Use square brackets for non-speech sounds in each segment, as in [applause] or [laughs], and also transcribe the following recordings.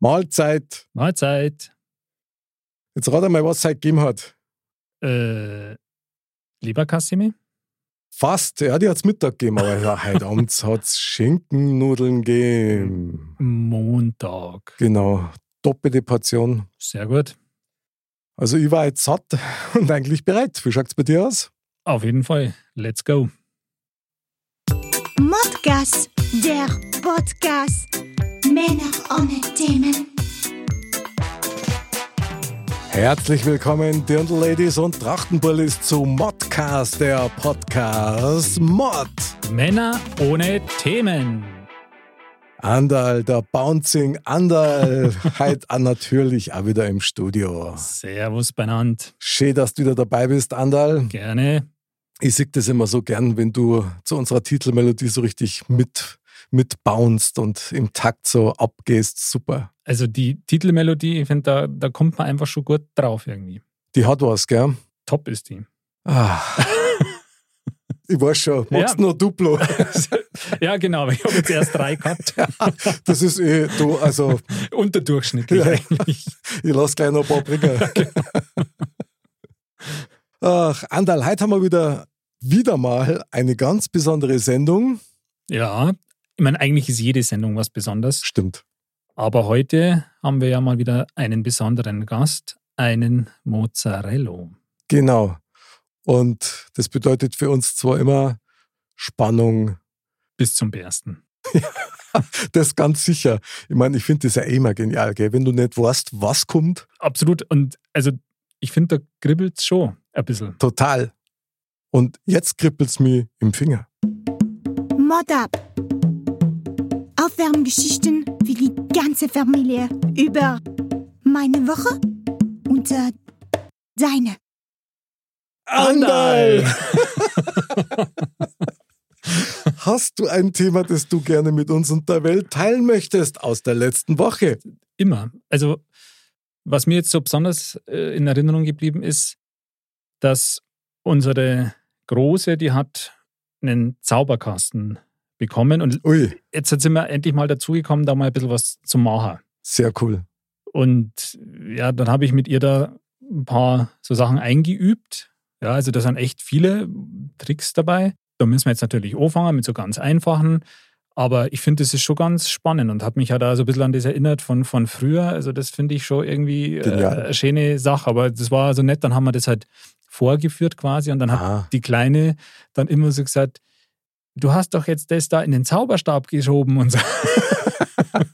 Mahlzeit. Mahlzeit. Jetzt rat einmal, was es heute gegeben hat. Äh, Leberkassimi? Fast, ja, die hat es Mittag gegeben, aber ja, heute [laughs] Abend hat es Schinkennudeln gegeben. Montag. Genau, doppelte Portion. Sehr gut. Also ich war jetzt satt [laughs] und eigentlich bereit. Wie schaut es bei dir aus? Auf jeden Fall. Let's go. Modcast, der Podcast. Männer ohne Themen. Herzlich willkommen, Dirndl-Ladies und Trachtenbullis zu Modcast, der Podcast Mod. Männer ohne Themen. Andal, der Bouncing Andal, [laughs] heute natürlich auch wieder im Studio. Servus benannt. Schön, dass du wieder dabei bist, Andal. Gerne. Ich sehe das immer so gern, wenn du zu unserer Titelmelodie so richtig mit, mit bounst und im Takt so abgehst. Super. Also die Titelmelodie, ich finde, da, da kommt man einfach schon gut drauf irgendwie. Die hat was, gell? Top ist die. Ah. [laughs] Ich weiß schon, magst Ja. nur Duplo. [laughs] ja, genau, aber ich habe jetzt erst drei gehabt. [laughs] Das ist eh, du, also Unterdurchschnittlich Ja. eigentlich. ich lass gleich noch ein paar bringen. Ach, Andal, heute haben wir wieder, wieder mal eine ganz besondere Sendung. Ja, ich meine, eigentlich ist jede Sendung was Besonderes. Stimmt. Aber heute haben wir ja mal wieder einen besonderen Gast, einen Mozzarella. Genau. Und das bedeutet für uns zwar immer Spannung, Bis zum Bersten. [laughs] das ganz sicher. Ich meine, ich finde das ja eh immer genial, gell? wenn du nicht weißt, was kommt. Absolut. Und also, ich finde, da kribbelt es schon ein bisschen. Total. Und jetzt kribbelt's mir im Finger. Mod up. Aufwärmgeschichten für die ganze Familie über meine Woche und äh, deine. Andal! [laughs] Hast du ein Thema, das du gerne mit uns und der Welt teilen möchtest aus der letzten Woche? Immer. Also, was mir jetzt so besonders äh, in Erinnerung geblieben ist, dass unsere Große, die hat einen Zauberkasten bekommen und Ui, jetzt sind wir endlich mal dazugekommen, da mal ein bisschen was zu machen. sehr cool. Und ja, dann habe ich mit ihr da ein paar so Sachen eingeübt. Ja, also da sind echt viele Tricks dabei. Da müssen wir jetzt natürlich anfangen mit so ganz einfachen. Aber ich finde, das ist schon ganz spannend und hat mich ja da so ein bisschen an das erinnert von, von früher. Also das finde ich schon irgendwie äh, eine schöne Sache. Aber das war so nett, dann haben wir das halt vorgeführt quasi und dann hat Ah, die Kleine dann immer so gesagt, du hast doch jetzt das da in den Zauberstab geschoben und so. [laughs]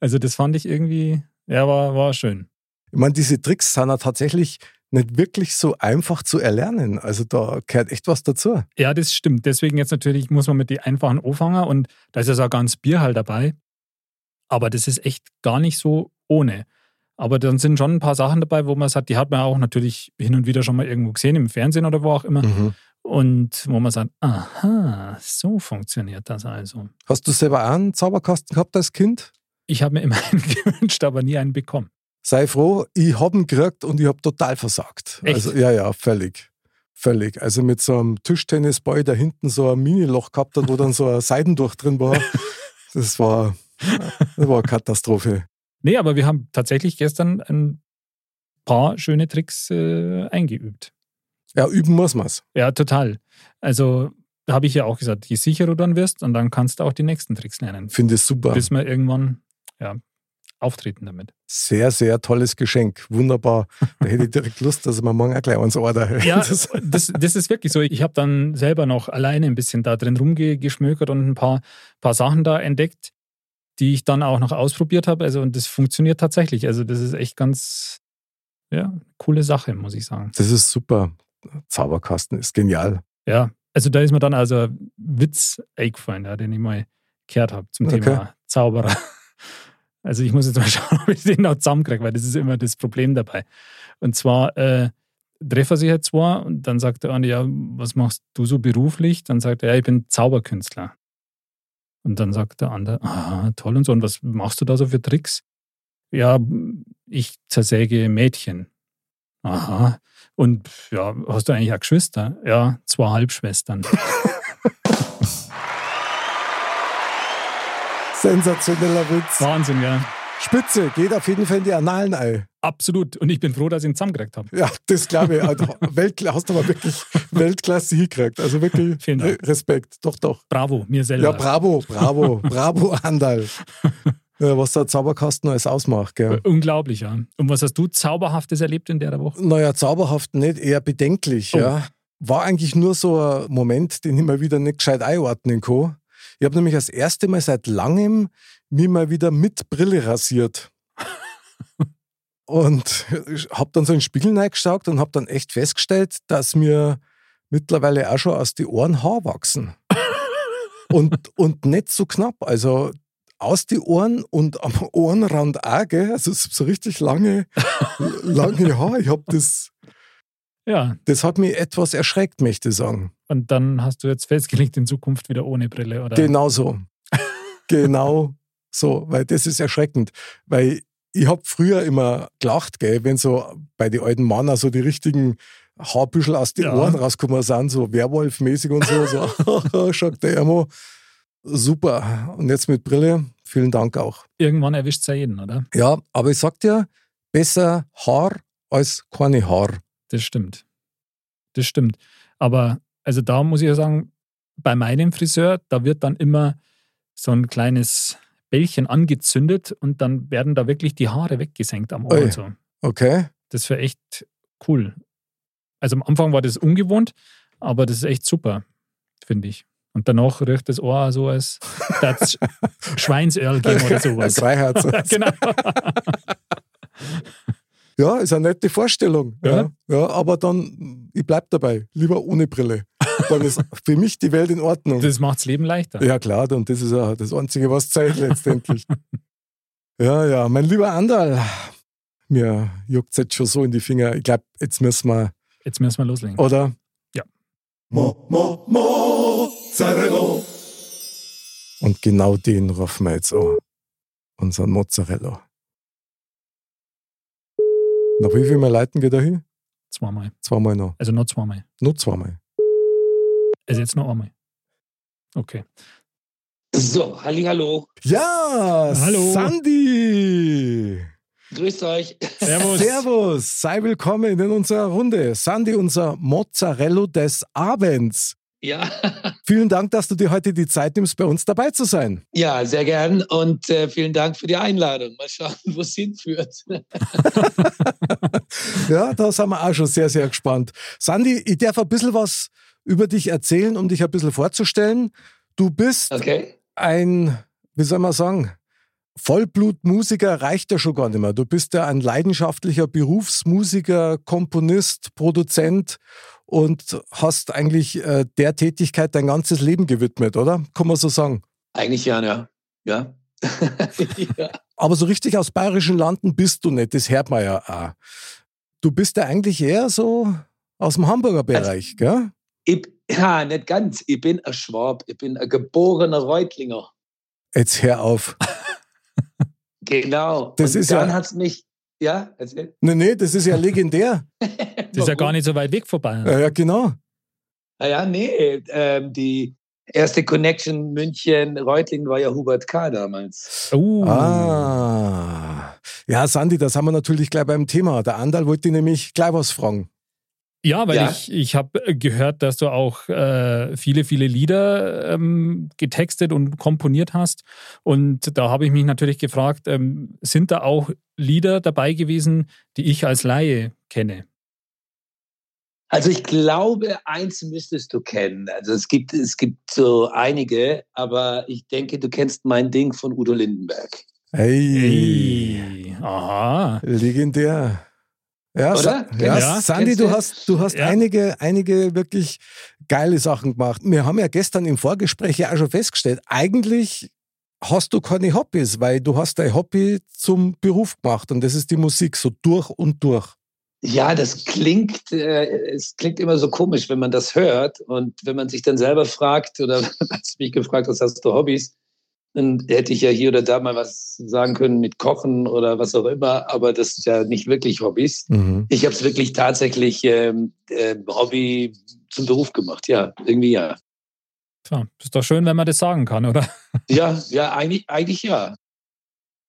also das fand ich irgendwie, ja, war, war schön. ich meine, diese Tricks sind ja tatsächlich nicht wirklich so einfach zu erlernen. Also da gehört echt was dazu. Ja, das stimmt. Deswegen jetzt natürlich muss man mit die einfachen anfangen und da ist ja so ganz Bier halt dabei. Aber das ist echt gar nicht so ohne. Aber dann sind schon ein paar Sachen dabei, wo man sagt, die hat man auch natürlich hin und wieder schon mal irgendwo gesehen, im Fernsehen oder wo auch immer. Mhm. Und wo man sagt, aha, so funktioniert das also. Hast du selber auch einen Zauberkasten gehabt als Kind? Ich habe mir immer [laughs] einen gewünscht, aber nie einen bekommen. Sei froh, ich habe ihn gekriegt und ich habe total versagt. Echt? Also ja, ja, völlig. Völlig. Also mit so einem Tischtennisball, der hinten so ein Miniloch gehabt hat, wo dann so ein [laughs] Seidendurch drin war. Das war, das war eine Katastrophe. Nee, aber wir haben tatsächlich gestern ein paar schöne Tricks äh, eingeübt. Ja, üben muss man's. Ja, total. Also habe ich ja auch gesagt, je sicherer du dann wirst, und dann kannst du auch die nächsten Tricks lernen. Finde ich super. Bis wir irgendwann ja, auftreten damit. Sehr, sehr tolles Geschenk. Wunderbar. Da hätte ich direkt Lust, dass mir morgen auch gleich eins order. Ja, Das- [laughs] das, das ist wirklich so. Ich habe dann selber noch alleine ein bisschen da drin rumgeschmökert und ein paar, paar Sachen da entdeckt, die ich dann auch noch ausprobiert habe. Also, und das funktioniert tatsächlich. Also, das ist echt ganz, ja, coole Sache, muss ich sagen. das ist super. Zauberkasten ist genial. Ja, also da ist mir dann also ein Witz eingefallen, ja, den ich mal gehört habe zum Okay. Thema Zauberer. [laughs] Also ich muss jetzt mal [laughs] schauen, ob ich den noch zusammenkriege, weil das ist immer das Problem dabei. Und zwar äh, treffen sich jetzt zwei und dann sagt der eine, ja, was machst du so beruflich? Dann sagt er, ja, ich bin Zauberkünstler. Und dann sagt der andere, ah, toll und so, und was machst du da so für Tricks? Ja, ich zersäge Mädchen. Aha. Und ja, hast du eigentlich auch Geschwister? Ja, zwei Halbschwestern. [laughs] Sensationeller Witz. Wahnsinn, ja. Spitze, geht auf jeden Fall in die Annalen ein. Absolut. Und ich bin froh, dass ich ihn zusammengekriegt habe. Ja, das glaube ich. Also, Weltkla hast du aber wirklich Weltklasse hingekriegt. Also wirklich [laughs] Vielen Dank. Respekt. Doch, doch. Bravo, mir selber. Ja, bravo, bravo, bravo, Andal. Was der Zauberkasten alles ausmacht, gell? Unglaublich, ja. Und was hast du Zauberhaftes erlebt in der Woche? Naja, zauberhaft nicht, eher bedenklich, Oh. ja. War eigentlich nur so ein Moment, den ich mal wieder nicht gescheit einordnen kann. Ich habe nämlich das erste Mal seit langem mich mal wieder mit Brille rasiert. und habe dann so in den Spiegel reingeschaut und habe dann echt festgestellt, dass mir mittlerweile auch schon aus die Ohren Haar wachsen. und, und nicht so knapp. Also aus die Ohren und am [laughs] Ohrenrand auch, gell? Also so richtig lange, [laughs] lange Haar. Ich habe das, Ja, das hat mich etwas erschreckt, möchte ich sagen. und dann hast du jetzt festgelegt, in Zukunft wieder ohne Brille, oder? Genau so. [laughs] genau so, weil das ist erschreckend. Weil ich habe früher immer gelacht, gell, wenn so bei den alten Männern so die richtigen Haarbüschel aus den Ja. Ohren rausgekommen sind, so Werwolf-mäßig und so. so schaut der immer. Super. Und jetzt mit Brille, vielen Dank auch. Irgendwann erwischt es ja jeden, oder? Ja, aber ich sag dir, besser Haar als keine Haar. Das stimmt. Das stimmt. Aber also da muss ich ja sagen, bei meinem Friseur, da wird dann immer so ein kleines Bällchen angezündet und dann werden da wirklich die Haare weggesenkt am Ohr so. Okay? Das wäre echt cool. Also am Anfang war das ungewohnt, aber das ist echt super, finde ich. Und danach riecht das Ohr so, als das [laughs] Schweinsöl geben oder sowas. Freiherz. [laughs] genau. [laughs] Ja, ist eine nette Vorstellung. Ja. Ja. Aber dann, ich bleib dabei. Lieber ohne Brille. Dann ist für mich die Welt in Ordnung. Das macht das Leben leichter. ja, klar, und das ist ja das Einzige, was zählt letztendlich. ja, ja, mein lieber Andal, mir juckt jetzt schon so in die Finger. Ich glaube, jetzt müssen wir, Jetzt müssen wir loslegen. oder? Ja. Mo, mo, Mozzarella. Und genau den rufen wir jetzt an. Unseren Mozzarella. Nach wie viel Mal leiten geht er hin? Zweimal. Zweimal noch. Also noch zweimal. Nur zweimal. Also jetzt noch einmal. Okay. So, hallo. Ja, Hallo. Sandy. Grüßt euch. Servus. Servus, sei willkommen in unserer Runde. Sandy, unser Mozzarella des Abends. Ja, [laughs] Vielen Dank, dass du dir heute die Zeit nimmst, bei uns dabei zu sein. ja, sehr gern und äh, vielen Dank für die Einladung. Mal schauen, [laughs] wo es hinführt. [laughs] Ja, da sind wir auch schon sehr, sehr gespannt. Sandy, ich darf ein bisschen was über dich erzählen, um dich ein bisschen vorzustellen. Du bist Okay. ein, wie soll man sagen, Vollblutmusiker reicht ja schon gar nicht mehr. Du bist ja ein leidenschaftlicher Berufsmusiker, Komponist, Produzent und hast eigentlich äh, der Tätigkeit dein ganzes Leben gewidmet, oder? Kann man so sagen. Eigentlich ja, ja. Ja. [laughs] ja. Aber so richtig aus bayerischen Landen bist du nicht, das hört man ja auch. Du bist ja eigentlich eher so aus dem Hamburger Bereich, gell? Ich, ja, nicht ganz. Ich bin ein Schwab. Ich bin ein geborener Reutlinger. Jetzt hör auf. Genau. Das und ist dann ja- hat's mich. Ja, erzähl. Nee, nee, das ist ja legendär. [laughs] Das ist ja gar nicht so weit weg vorbei. Ja, ja genau. Ah ja, nee. Ähm, die erste Connection München-Reutlingen war ja Hubert K. damals. Oh. Ah. Ja, Sandy, das haben wir natürlich gleich beim Thema. Der Andal wollte nämlich gleich was fragen. Ja, weil Ja. ich, ich habe gehört, dass du auch äh, viele, viele Lieder ähm, getextet und komponiert hast. Und da habe ich mich natürlich gefragt, ähm, sind da auch Lieder dabei gewesen, die ich als Laie kenne? Also ich glaube, eins müsstest du kennen. Also es gibt, es gibt so einige, aber ich denke, du kennst mein Ding von Udo Lindenberg. Hey. Hey. Aha. Legendär. Ja, Sa Oder? ja, Ja, Sandy, du hast, du hast Ja. einige, einige wirklich geile Sachen gemacht. Wir haben ja gestern im Vorgespräch ja auch schon festgestellt, eigentlich hast du keine Hobbys, weil du hast dein Hobby zum Beruf gemacht und das ist die Musik, so durch und durch. Ja, das klingt, äh, es klingt immer so komisch, wenn man das hört. Und wenn man sich dann selber fragt, oder [laughs] du mich gefragt hast, hast du Hobbys, dann hätte ich ja hier oder da mal was sagen können mit Kochen oder was auch immer, aber das ist ja nicht wirklich Hobbys. Mhm. Ich habe es wirklich tatsächlich ähm, äh, Hobby zum Beruf gemacht, ja, irgendwie ja. Tja, ist doch schön, wenn man das sagen kann, oder? [laughs] Ja, ja, eigentlich, eigentlich ja.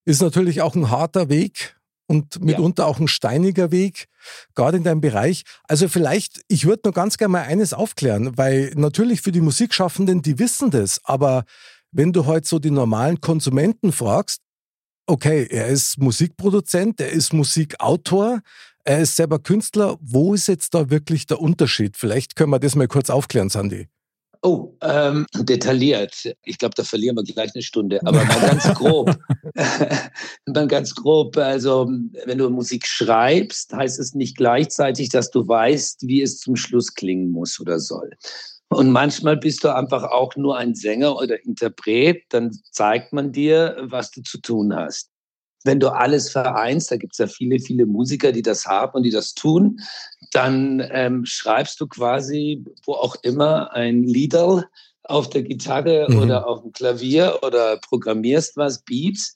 Ist natürlich auch ein harter Weg und mitunter ja. auch ein steiniger Weg, gerade in deinem Bereich. Also vielleicht, ich würde nur ganz gerne mal eines aufklären, weil natürlich für die Musikschaffenden, die wissen das, aber wenn du heute so die normalen Konsumenten fragst, okay, er ist Musikproduzent, er ist Musikautor, er ist selber Künstler. Wo ist jetzt da wirklich der Unterschied? Vielleicht können wir das mal kurz aufklären, Sandy. Oh, ähm, detailliert. Ich glaube, da verlieren wir gleich eine Stunde. Aber mal ganz grob. [laughs] mal ganz grob. Also, wenn du Musik schreibst, heißt es nicht gleichzeitig, dass du weißt, wie es zum Schluss klingen muss oder soll. Und manchmal bist du einfach auch nur ein Sänger oder Interpret, dann zeigt man dir, was du zu tun hast. Wenn du alles vereinst, da gibt es ja viele, viele Musiker, die das haben und die das tun, dann ähm, schreibst du quasi, wo auch immer, ein Liederl auf der Gitarre mhm. oder auf dem Klavier oder programmierst was, Beats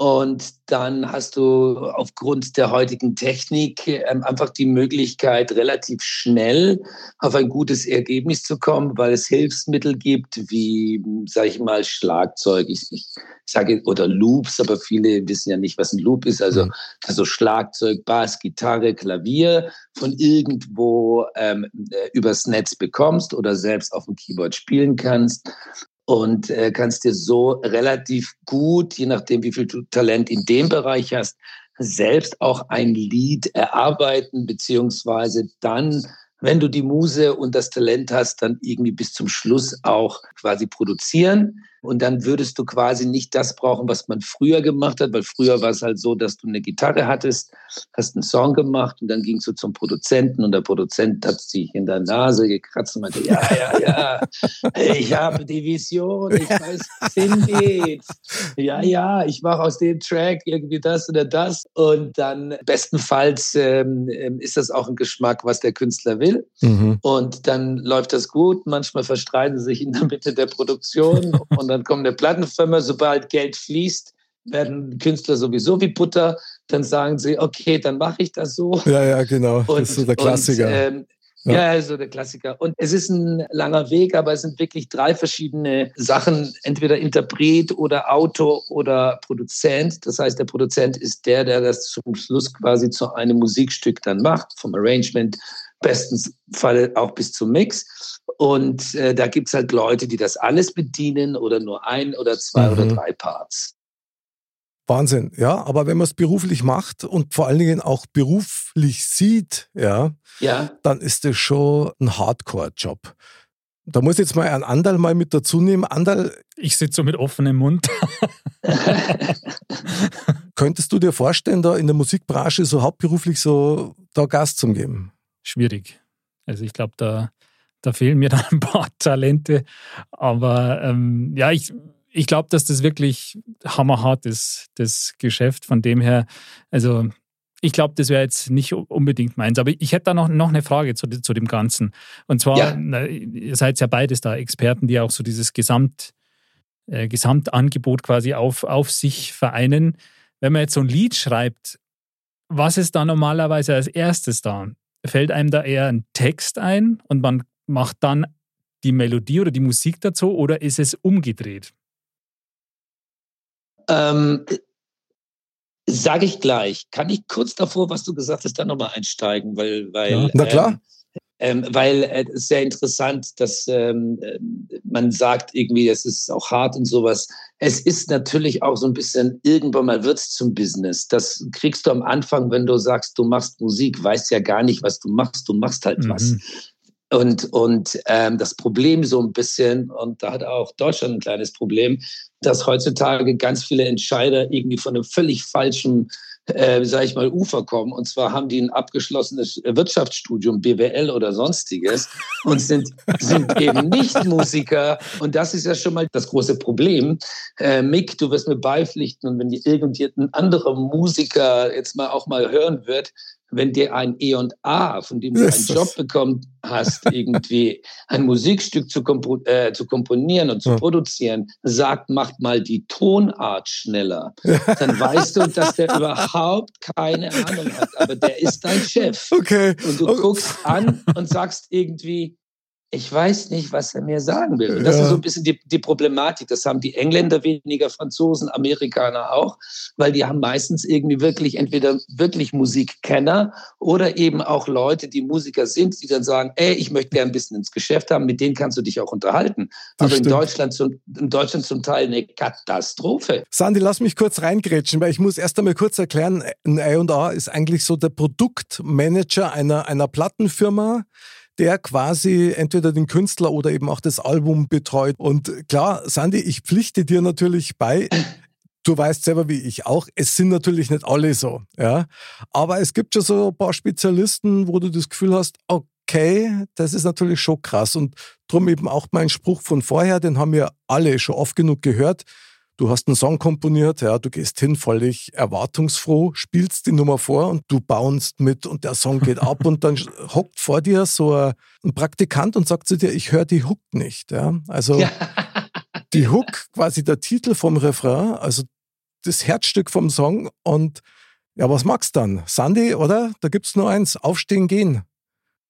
und dann hast du aufgrund der heutigen Technik ähm, einfach die Möglichkeit, relativ schnell auf ein gutes Ergebnis zu kommen, weil es Hilfsmittel gibt, wie, sage ich mal, Schlagzeug. Ich, ich sage, oder Loops, aber viele wissen ja nicht, was ein Loop ist. Also, mhm. also Schlagzeug, Bass, Gitarre, Klavier von irgendwo ähm, äh, übers Netz bekommst oder selbst auf dem Keyboard spielen kannst und äh, kannst dir so relativ gut, je nachdem, wie viel du Talent in dem Bereich hast, selbst auch ein Lied erarbeiten, beziehungsweise dann wenn du die Muse und das Talent hast, dann irgendwie bis zum Schluss auch quasi produzieren. Und dann würdest du quasi nicht das brauchen, was man früher gemacht hat, weil früher war es halt so, dass du eine Gitarre hattest, hast einen Song gemacht und dann gingst du zum Produzenten und der Produzent hat sich in der Nase gekratzt und meinte, ja, ja, ja, ich habe die Vision, ich weiß, was hingeht. Ja, ja, ich mache aus dem Track irgendwie das oder das. Und dann bestenfalls ähm, ähm ist das auch ein Geschmack, was der Künstler will. Mhm. Und dann läuft das gut. Manchmal verstreiten sie sich in der Mitte der Produktion und [laughs] dann kommt eine Plattenfirma. Sobald Geld fließt, werden Künstler sowieso wie Butter. Dann sagen sie, okay, dann mache ich das so. Ja, ja, genau. Und, das ist so der Klassiker. Und, ähm, ja. ja, also der Klassiker. Und es ist ein langer Weg, aber es sind wirklich drei verschiedene Sachen. Entweder Interpret oder Autor oder Produzent. Das heißt, der Produzent ist der, der das zum Schluss quasi zu einem Musikstück dann macht, vom Arrangement bestens Fall auch bis zum Mix. Und äh, da gibt es halt Leute, die das alles bedienen oder nur ein oder zwei mhm. oder drei Parts. Wahnsinn, ja. Aber wenn man es beruflich macht und vor allen Dingen auch beruflich sieht, ja, ja. dann ist das schon ein Hardcore-Job. Da muss ich jetzt mal einen Andal mal mit dazu nehmen. Andal. Ich sitze so mit offenem Mund. [laughs] Könntest du dir vorstellen, da in der Musikbranche so hauptberuflich so da Gas zu geben? Schwierig. Also ich glaube, da, da fehlen mir [laughs] dann ein paar Talente. Aber ähm, ja, ich, ich glaube, dass das wirklich hammerhart ist, das Geschäft. Von dem her, also ich glaube, das wäre jetzt nicht unbedingt meins. Aber ich hätte da noch, noch eine Frage zu, zu dem Ganzen. Und zwar, ja. na, ihr seid ja beides da Experten, die auch so dieses Gesamt, äh, Gesamtangebot quasi auf, auf sich vereinen. Wenn man jetzt so ein Lied schreibt, was ist da normalerweise als erstes da? Fällt einem da eher ein Text ein und man macht dann die Melodie oder die Musik dazu oder ist es umgedreht? Ähm, Sage ich gleich. Kann ich kurz davor, was du gesagt hast, dann nochmal einsteigen? Weil, weil, ja, na klar. Ähm, ähm, weil äh, es ist sehr interessant, dass ähm, äh, man sagt irgendwie, es ist auch hart und sowas. Es ist natürlich auch so ein bisschen, irgendwann mal wird es zum Business. Das kriegst du am Anfang, wenn du sagst, du machst Musik, weißt ja gar nicht, was du machst, du machst halt mhm. was. Und, und ähm, das Problem so ein bisschen, und da hat auch Deutschland ein kleines Problem, dass heutzutage ganz viele Entscheider irgendwie von einem völlig falschen äh, sage ich mal, Ufer kommen. Und zwar haben die ein abgeschlossenes Wirtschaftsstudium, BWL oder sonstiges und sind, sind eben nicht Musiker. Und das ist ja schon mal das große Problem. Äh, Mick, du wirst mir beipflichten und wenn die irgendein anderer Musiker jetzt mal auch mal hören wird, wenn dir ein E und A, von dem du einen Job bekommen hast, [laughs] irgendwie ein Musikstück zu, kompo äh, zu komponieren und zu ja. produzieren, sagt, macht mal die Tonart schneller. [laughs] Dann weißt du, dass der überhaupt keine Ahnung hat. Aber der ist dein Chef. Okay. Und du guckst an und sagst irgendwie, ich weiß nicht, was er mir sagen will. Und das Ja. ist so ein bisschen die, die Problematik. Das haben die Engländer weniger, Franzosen, Amerikaner auch, weil die haben meistens irgendwie wirklich entweder wirklich Musikkenner oder eben auch Leute, die Musiker sind, die dann sagen, ey, ich möchte gerne ein bisschen ins Geschäft haben, mit denen kannst du dich auch unterhalten. Das Aber in. Deutschland, zum, in Deutschland zum Teil eine Katastrophe. Sandy, lass mich kurz reingrätschen, weil ich muss erst einmal kurz erklären, ein A&A ist eigentlich so der Produktmanager einer, einer Plattenfirma, der quasi entweder den Künstler oder eben auch das Album betreut. Und klar, Sandy, ich pflichte dir natürlich bei, du weißt selber wie ich auch, es sind natürlich nicht alle so, ja. Aber es gibt schon so ein paar Spezialisten, wo du das Gefühl hast, okay, das ist natürlich schon krass. Und drum eben auch mein Spruch von vorher, den haben wir alle schon oft genug gehört. Du hast einen Song komponiert, ja, du gehst hin völlig erwartungsfroh, spielst die Nummer vor und du bounst mit und der Song geht ab und dann [laughs] hockt vor dir so ein Praktikant und sagt zu dir, ich höre die Hook nicht. Ja? Also [laughs] die Hook, quasi der Titel vom Refrain, also das Herzstück vom Song und ja, was magst du dann? Sandy, oder? Da gibt's nur eins, aufstehen, gehen.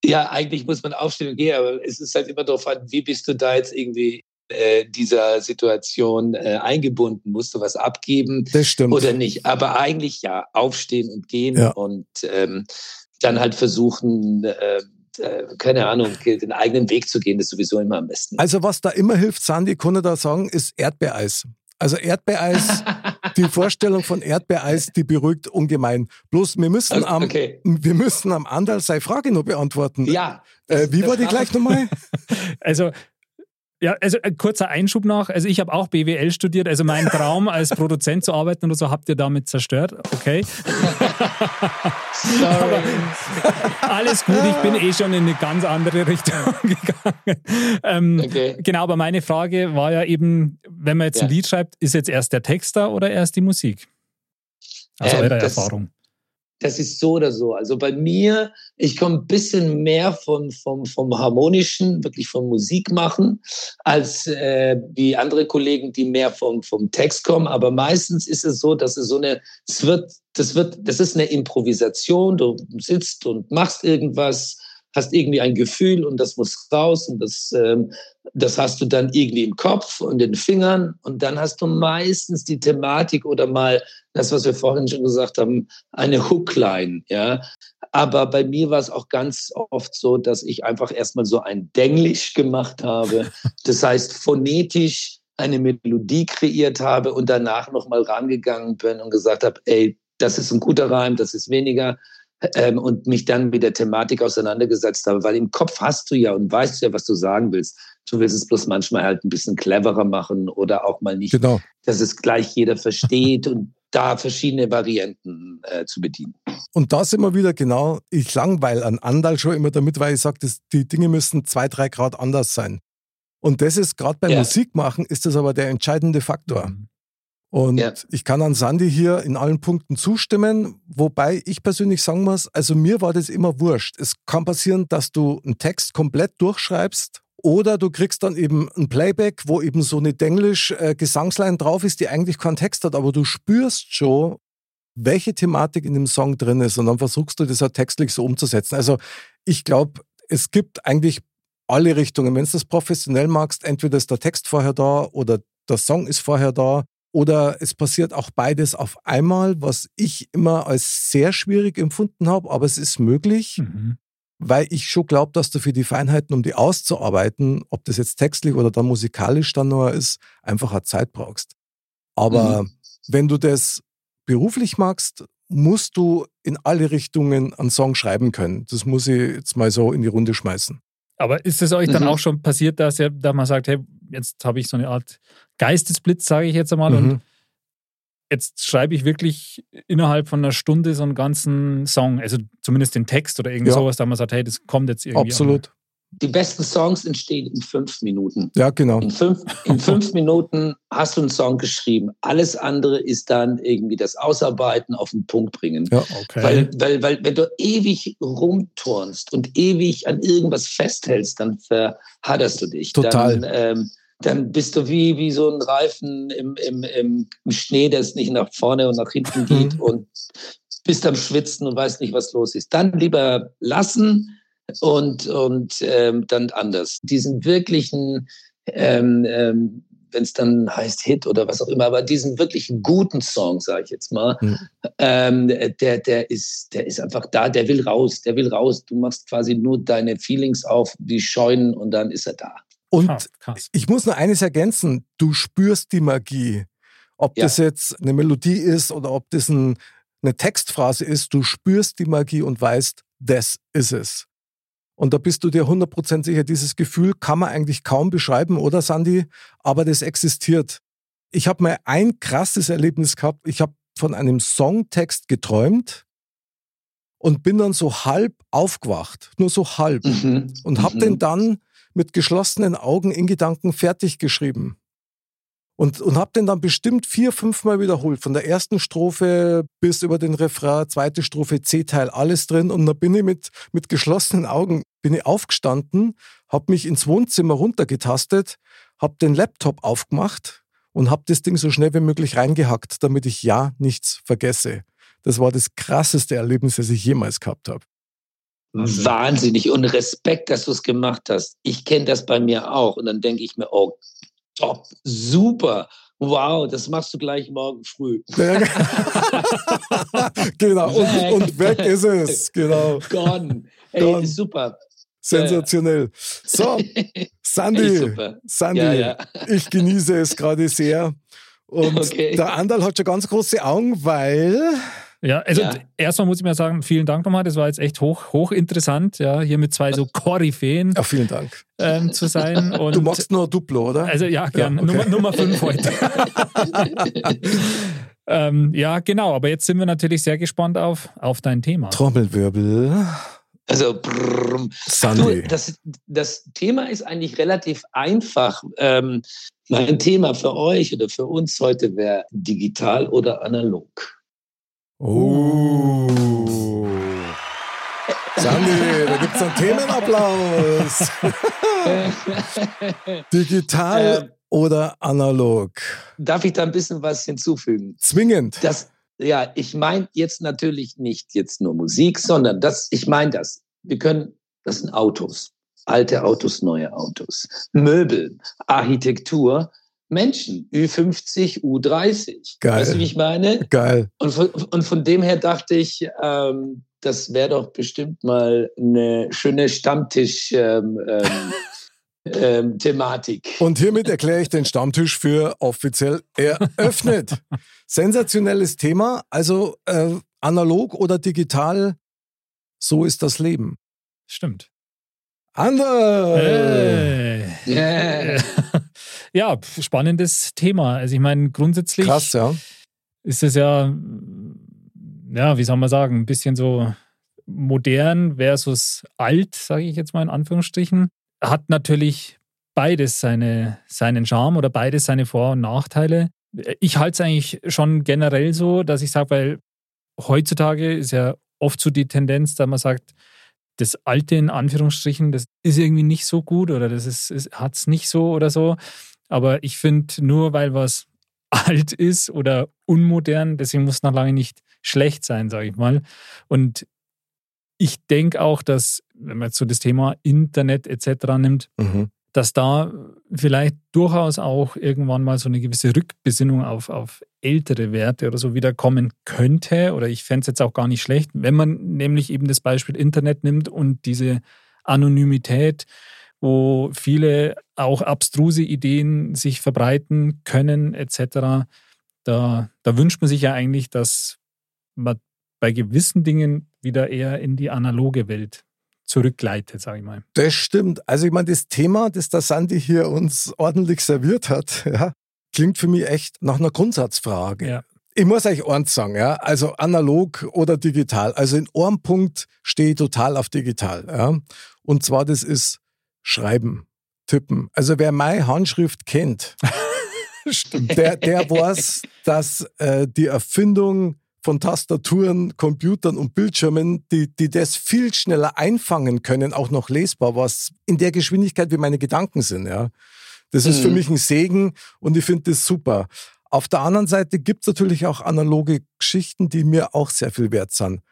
Ja, eigentlich muss man aufstehen und gehen, aber es ist halt immer darauf an, wie bist du da jetzt irgendwie dieser Situation äh, eingebunden? Musst du was abgeben oder nicht? Aber eigentlich ja, aufstehen und gehen Ja. und ähm, dann halt versuchen, äh, äh, keine Ahnung, den eigenen Weg zu gehen, das ist sowieso immer am besten. Also was da immer hilft, Sandy, ich da sagen, ist Erdbeereis. Also Erdbeereis, [laughs] die Vorstellung von Erdbeereis, die beruhigt ungemein. Bloß wir müssen am, okay. wir müssen am Andal seine Frage noch beantworten. Ja. Äh, wie war die gleich nochmal? [laughs] Also, ja, also ein kurzer Einschub noch. Also ich habe auch BWL studiert. Also mein [laughs] Traum als Produzent zu arbeiten oder so habt ihr damit zerstört. Okay. Sorry. Alles gut, ich bin eh schon in eine ganz andere Richtung [laughs] gegangen. Ähm, Okay. Genau, aber meine Frage war ja eben, wenn man jetzt ein Ja. Lied schreibt, ist jetzt erst der Text da oder erst die Musik? Also Ähm, eure das- Erfahrung. Das ist so oder so. Also bei mir, ich komme ein bisschen mehr von, vom, vom Harmonischen, wirklich vom Musik machen, als äh, wie andere Kollegen, die mehr vom, vom Text kommen. Aber meistens ist es so, dass es so eine, es wird, das wird, das ist eine Improvisation. Du sitzt und machst irgendwas, hast irgendwie ein Gefühl und das muss raus und das, ähm, das hast du dann irgendwie im Kopf und den Fingern und dann hast du meistens die Thematik oder mal das, was wir vorhin schon gesagt haben, eine Hookline, ja. Aber bei mir war es auch ganz oft so, dass ich einfach erstmal so ein Denglisch gemacht habe. [laughs] Das heißt, phonetisch eine Melodie kreiert habe und danach nochmal rangegangen bin und gesagt habe, ey, das ist ein guter Reim, das ist weniger. Ähm, und mich dann mit der Thematik auseinandergesetzt habe, weil im Kopf hast du ja und weißt ja, was du sagen willst. Du willst es bloß manchmal halt ein bisschen cleverer machen oder auch mal nicht Genau. dass es gleich jeder versteht und da verschiedene Varianten äh, zu bedienen. Und da sind wir wieder genau, ich langweile an Andal schon immer damit, weil ich sage, die Dinge müssen zwei, drei Grad anders sein. Und das ist gerade beim Ja. Musikmachen, ist das aber der entscheidende Faktor. Mhm. Und Ja. ich kann an Sandy hier in allen Punkten zustimmen, wobei ich persönlich sagen muss, also mir war das immer wurscht. Es kann passieren, dass du einen Text komplett durchschreibst oder du kriegst dann eben ein Playback, wo eben so eine Denglisch-Gesangsline drauf ist, die eigentlich keinen Text hat, aber du spürst schon, welche Thematik in dem Song drin ist und dann versuchst du das halt textlich so umzusetzen. Also ich glaube, es gibt eigentlich alle Richtungen. Wenn du das professionell magst, entweder ist der Text vorher da oder der Song ist vorher da oder es passiert auch beides auf einmal, was ich immer als sehr schwierig empfunden habe, aber es ist möglich, Mhm. weil ich schon glaube, dass du für die Feinheiten, um die auszuarbeiten, ob das jetzt textlich oder dann musikalisch dann noch ist, einfach eine Zeit brauchst. Aber Mhm. wenn du das beruflich magst, musst du in alle Richtungen einen Song schreiben können. Das muss ich jetzt mal so in die Runde schmeißen. Aber ist es euch dann Mhm. auch schon passiert, dass, ihr, dass man sagt, hey, jetzt habe ich so eine Art Geistesblitz, sage ich jetzt einmal, und Mhm. jetzt schreibe ich wirklich innerhalb von einer Stunde so einen ganzen Song, also zumindest den Text oder irgend Ja. sowas, da man sagt, hey, das kommt jetzt irgendwie. Absolut. Die besten Songs entstehen in fünf Minuten. Ja, genau. In fünf, in [laughs] fünf Minuten hast du einen Song geschrieben. Alles andere ist dann irgendwie das Ausarbeiten, auf den Punkt bringen. Ja. Okay. Weil, weil, weil, wenn du ewig rumturnst und ewig an irgendwas festhältst, dann verhadderst du dich. Total. Dann, ähm, dann bist du wie, wie so ein Reifen im, im, im Schnee, der es nicht nach vorne und nach hinten [laughs] geht Mhm. und bist am Schwitzen und weißt nicht, was los ist. Dann lieber lassen, und, und ähm, dann anders. Diesen wirklichen, ähm, ähm, wenn es dann heißt Hit oder was auch immer, aber diesen wirklich guten Song, sage ich jetzt mal, mhm. ähm, der, der, ist, der ist einfach da, der will raus, der will raus. Du machst quasi nur deine Feelings auf, die scheunen und dann ist er da. Und krass, krass. ich muss nur eines ergänzen, du spürst die Magie. Ob ja. das jetzt eine Melodie ist oder ob das ein, eine Textphrase ist, du spürst die Magie und weißt, das ist es. Und da bist du dir 100% sicher, dieses Gefühl kann man eigentlich kaum beschreiben, oder Sandy? Aber das existiert. Ich habe mal ein krasses Erlebnis gehabt. Ich habe von einem Songtext geträumt und bin dann so halb aufgewacht, nur so halb. Mhm. Und habe mhm. den dann mit geschlossenen Augen in Gedanken fertig geschrieben. Und, und habe den dann bestimmt vier, fünf Mal wiederholt. Von der ersten Strophe bis über den Refrain, zweite Strophe, C-Teil, alles drin. Und dann bin ich mit, mit geschlossenen Augen bin ich aufgestanden, habe mich ins Wohnzimmer runtergetastet, habe den Laptop aufgemacht und habe das Ding so schnell wie möglich reingehackt, damit ich ja nichts vergesse. Das war das krasseste Erlebnis, das ich jemals gehabt habe. Wahnsinnig und Respekt, dass du es gemacht hast. Ich kenne das bei mir auch und dann denke ich mir, oh top, super. Wow, das machst du gleich morgen früh. [laughs] genau, und, und, weg ist es. Genau. Gone. Hey, Gone. super. Sensationell. So, [laughs] Sandy, Sandy, ja, ja. ich genieße es gerade sehr. Und [laughs] okay. der Andal hat schon ganz große Augen, weil ja, also ja. erstmal muss ich mal sagen, vielen Dank nochmal. Das war jetzt echt hoch, hoch interessant, ja, hier mit zwei so Koryphäen ja, vielen Dank. Ähm, zu sein. [laughs] Und du machst nur Duplo, oder? Also ja, gern. Ja, okay. Nummer, Nummer fünf heute. [laughs] [laughs] ähm, ja, genau. Aber jetzt sind wir natürlich sehr gespannt auf, auf dein Thema. Trommelwirbel. Also, brrr, du, das, das Thema ist eigentlich relativ einfach. Ähm, mein Thema für euch oder für uns heute wäre digital oder analog. Oh. Sandy, da gibt es einen Themenapplaus. [laughs] Digital ähm, oder analog? Darf ich da ein bisschen was hinzufügen? Zwingend. Das, ja, ich meine jetzt natürlich nicht jetzt nur Musik, sondern das, ich meine das. Wir können, das sind Autos. Alte Autos, neue Autos. Möbel, Architektur, Menschen, Ü50, U30. Geil. Weißt du, wie ich meine? Geil. Und von, und von dem her dachte ich, ähm, das wäre doch bestimmt mal eine schöne Stammtisch-Thematik. Ähm, ähm, [laughs] und hiermit erkläre ich den Stammtisch für offiziell eröffnet. [laughs] Sensationelles Thema. Also äh, analog oder digital, so ist das Leben. Stimmt. Anders. Hey. Yeah. [laughs] ja, spannendes Thema. Also ich meine, grundsätzlich Krass, ja. ist es ja, ja, wie soll man sagen, ein bisschen so modern versus alt, sage ich jetzt mal in Anführungsstrichen. Hat natürlich beides seine, seinen Charme oder beides seine Vor- und Nachteile. Ich halte es eigentlich schon generell so, dass ich sage, weil heutzutage ist ja oft so die Tendenz, dass man sagt, das Alte in Anführungsstrichen, das ist irgendwie nicht so gut oder das ist, ist hat es nicht so oder so. Aber ich finde, nur weil was [laughs] alt ist oder unmodern, deswegen muss es noch lange nicht schlecht sein, sage ich mal. Und ich denke auch, dass, wenn man jetzt so das Thema Internet etc. nimmt, mhm. dass da vielleicht durchaus auch irgendwann mal so eine gewisse Rückbesinnung auf, auf ältere Werte oder so wieder kommen könnte. Oder ich fände es jetzt auch gar nicht schlecht, wenn man nämlich eben das Beispiel Internet nimmt und diese Anonymität, wo viele auch abstruse Ideen sich verbreiten können, etc. Da, da wünscht man sich ja eigentlich, dass man bei gewissen Dingen wieder eher in die analoge Welt zurückgleitet, sage ich mal. Das stimmt. Also ich meine, das Thema, das der Sandy hier uns ordentlich serviert hat, [laughs] ja, klingt für mich echt nach einer Grundsatzfrage. Ja. Ich muss euch eins sagen, ja, also analog oder digital. Also in einem Punkt stehe ich total auf digital. Ja. Und zwar, das ist Schreiben, Tippen. Also wer meine Handschrift kennt, [laughs] der, der weiß, dass äh, die Erfindung von Tastaturen, Computern und Bildschirmen, die, die das viel schneller einfangen können, auch noch lesbar, was in der Geschwindigkeit wie meine Gedanken sind. Ja. Das ist mhm. für mich ein Segen und ich finde das super. Auf der anderen Seite gibt es natürlich auch analoge Geschichten, die mir auch sehr viel wert sind.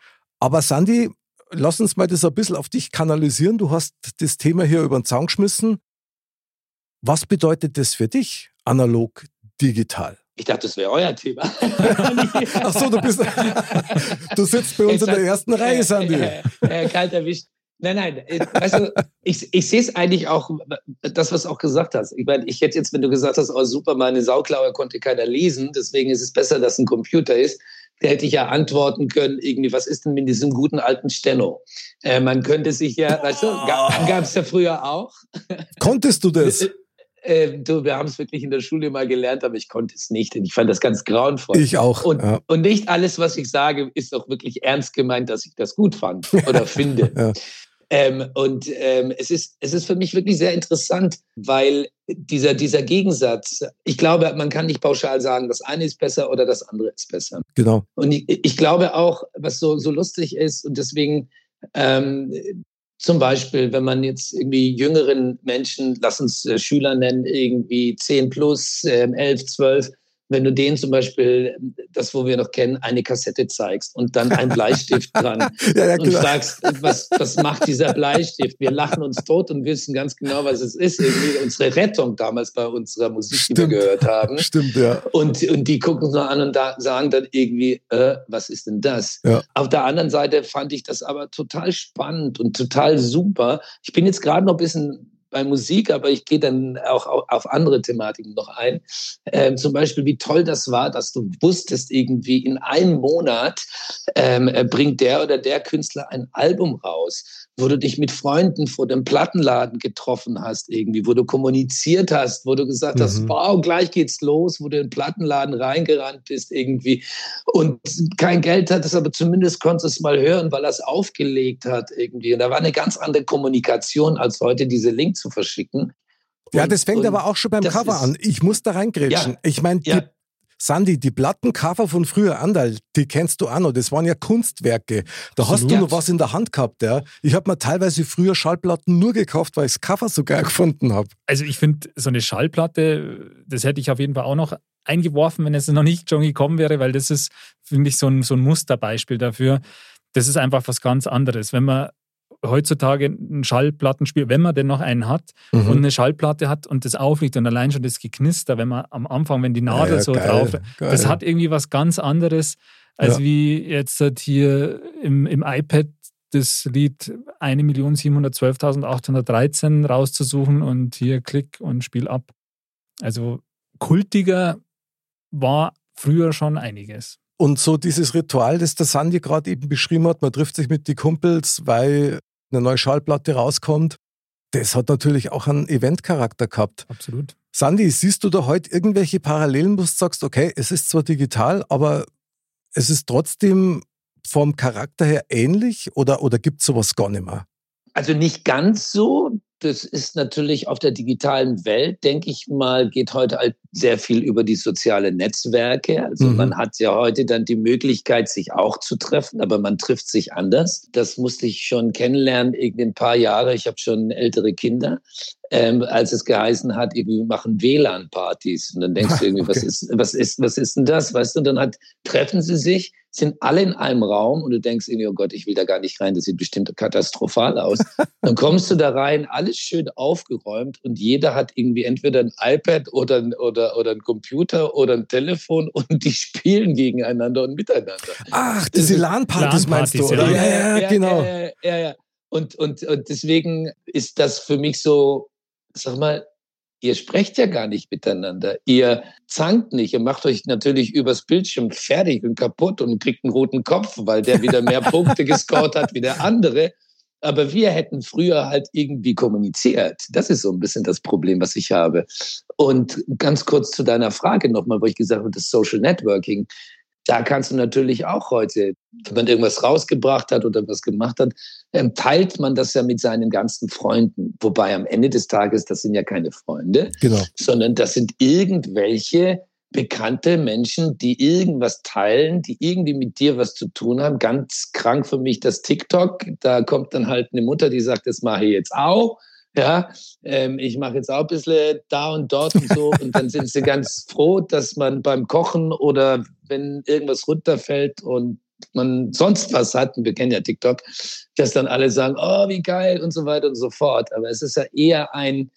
Aber Sandy, lass uns mal das ein bisschen auf dich kanalisieren. Du hast das Thema hier über den Zaun geschmissen. Was bedeutet das für dich, analog, digital? Ich dachte, das wäre euer Thema. [laughs] Ach so, du bist, du sitzt bei uns in der ersten Reihe, Sandy. Äh, äh, kalt erwischt. Nein, nein, äh, weißt du, ich, ich sehe es eigentlich auch, das, was du auch gesagt hast. Ich meine, ich hätte jetzt, wenn du gesagt hast, oh super, meine Sauklaue konnte keiner lesen, deswegen ist es besser, dass ein Computer ist, da hätte ich ja antworten können, irgendwie, was ist denn mit diesem guten alten Steno? Äh, man könnte sich ja, weißt du, gab es ja früher auch. Konntest du das? Äh, äh, du, wir haben es wirklich in der Schule mal gelernt, aber ich konnte es nicht. Ich fand das ganz grauenvoll. Ich auch. Und, ja. und nicht alles, was ich sage, ist auch wirklich ernst gemeint, dass ich das gut fand oder [laughs] finde. ja. Ähm, und ähm, es, ist, es ist für mich wirklich sehr interessant, weil dieser, dieser Gegensatz, ich glaube, man kann nicht pauschal sagen, das eine ist besser oder das andere ist besser. Genau. Und ich, ich glaube auch, was so, so lustig ist, und deswegen ähm, zum Beispiel, wenn man jetzt irgendwie jüngeren Menschen, lass uns äh, Schüler nennen, irgendwie 10 plus, äh, 11, 12, wenn du denen zum Beispiel, das, wo wir noch kennen, eine Kassette zeigst und dann ein Bleistift dran [laughs] ja, ja, und sagst, was, was macht dieser Bleistift? Wir lachen uns tot und wissen ganz genau, was es ist. Irgendwie unsere Rettung damals bei unserer Musik, Stimmt. die wir gehört haben. Stimmt, ja. Und, und die gucken uns an und da, sagen dann irgendwie, äh, was ist denn das? Ja. Auf der anderen Seite fand ich das aber total spannend und total super. Ich bin jetzt gerade noch ein bisschen bei Musik, aber ich gehe dann auch auf andere Thematiken noch ein. Ähm, zum Beispiel, wie toll das war, dass du wusstest, irgendwie in einem Monat ähm, bringt der oder der Künstler ein Album raus wo du dich mit Freunden vor dem Plattenladen getroffen hast, irgendwie, wo du kommuniziert hast, wo du gesagt mhm. hast, wow, gleich geht's los, wo du in den Plattenladen reingerannt bist, irgendwie, und kein Geld hattest, aber zumindest konntest du es mal hören, weil er es aufgelegt hat, irgendwie. Und da war eine ganz andere Kommunikation, als heute diese Link zu verschicken. Ja, das fängt aber auch schon beim Cover an. Ich muss da reingrätschen. Ja, ich meine, ja. Sandy, die Plattencover von früher, Andal, die kennst du auch noch, das waren ja Kunstwerke. Da Absolut. hast du noch was in der Hand gehabt, ja. Ich habe mir teilweise früher Schallplatten nur gekauft, weil ich das Cover so geil gefunden habe. Also ich finde, so eine Schallplatte, das hätte ich auf jeden Fall auch noch eingeworfen, wenn es noch nicht schon gekommen wäre, weil das ist, finde ich, so ein, so ein Musterbeispiel dafür. Das ist einfach was ganz anderes. Wenn man heutzutage ein Schallplattenspiel, wenn man denn noch einen hat mhm. und eine Schallplatte hat und das aufliegt und allein schon das Geknister, wenn man am Anfang, wenn die Nadel ja, ja, so geil, drauf, geil. das hat irgendwie was ganz anderes, als ja. wie jetzt halt hier im, im iPad das Lied 1.712.813 rauszusuchen und hier klick und spiel ab. Also kultiger war früher schon einiges. Und so dieses Ritual, das der Sandy gerade eben beschrieben hat, man trifft sich mit den Kumpels, weil eine neue Schallplatte rauskommt, das hat natürlich auch einen Eventcharakter gehabt. Absolut. Sandy, siehst du da heute irgendwelche Parallelen, wo du sagst, okay, es ist zwar digital, aber es ist trotzdem vom Charakter her ähnlich oder, oder gibt es sowas gar nicht mehr? Also nicht ganz so das ist natürlich auf der digitalen Welt, denke ich mal, geht heute halt sehr viel über die sozialen Netzwerke. Also mhm. man hat ja heute dann die Möglichkeit, sich auch zu treffen, aber man trifft sich anders. Das musste ich schon kennenlernen, irgendwie ein paar Jahre. Ich habe schon ältere Kinder. Ähm, als es geheißen hat, wir machen WLAN-Partys. Und dann denkst du [laughs] irgendwie, okay. was, ist, was, ist, was ist denn das? Weißt du, und dann hat, treffen sie sich, sind alle in einem Raum und du denkst irgendwie, oh Gott, ich will da gar nicht rein, das sieht bestimmt katastrophal aus. [laughs] dann kommst du da rein, alles schön aufgeräumt und jeder hat irgendwie entweder ein iPad oder, oder, oder ein Computer oder ein Telefon und die spielen gegeneinander und miteinander. Ach, diese LAN-Partys meinst du, oder? Ja, ja, ja, genau. Ja, ja, ja. Und, und, und deswegen ist das für mich so, sag mal, ihr sprecht ja gar nicht miteinander. Ihr zankt nicht. Ihr macht euch natürlich übers Bildschirm fertig und kaputt und kriegt einen roten Kopf, weil der wieder mehr [laughs] Punkte gescored hat wie der andere. Aber wir hätten früher halt irgendwie kommuniziert. Das ist so ein bisschen das Problem, was ich habe. Und ganz kurz zu deiner Frage nochmal, wo ich gesagt habe, das Social Networking. Da kannst du natürlich auch heute, wenn man irgendwas rausgebracht hat oder was gemacht hat, ähm, teilt man das ja mit seinen ganzen Freunden. Wobei am Ende des Tages, das sind ja keine Freunde, genau. sondern das sind irgendwelche bekannte Menschen, die irgendwas teilen, die irgendwie mit dir was zu tun haben. Ganz krank für mich das TikTok. Da kommt dann halt eine Mutter, die sagt, das mache ich jetzt auch. Ja, ähm, ich mache jetzt auch ein bisschen da und dort und so. Und dann sind sie ganz [laughs] froh, dass man beim Kochen oder wenn irgendwas runterfällt und man sonst was hat, wir kennen ja TikTok, dass dann alle sagen, oh, wie geil und so weiter und so fort. Aber es ist ja eher ein,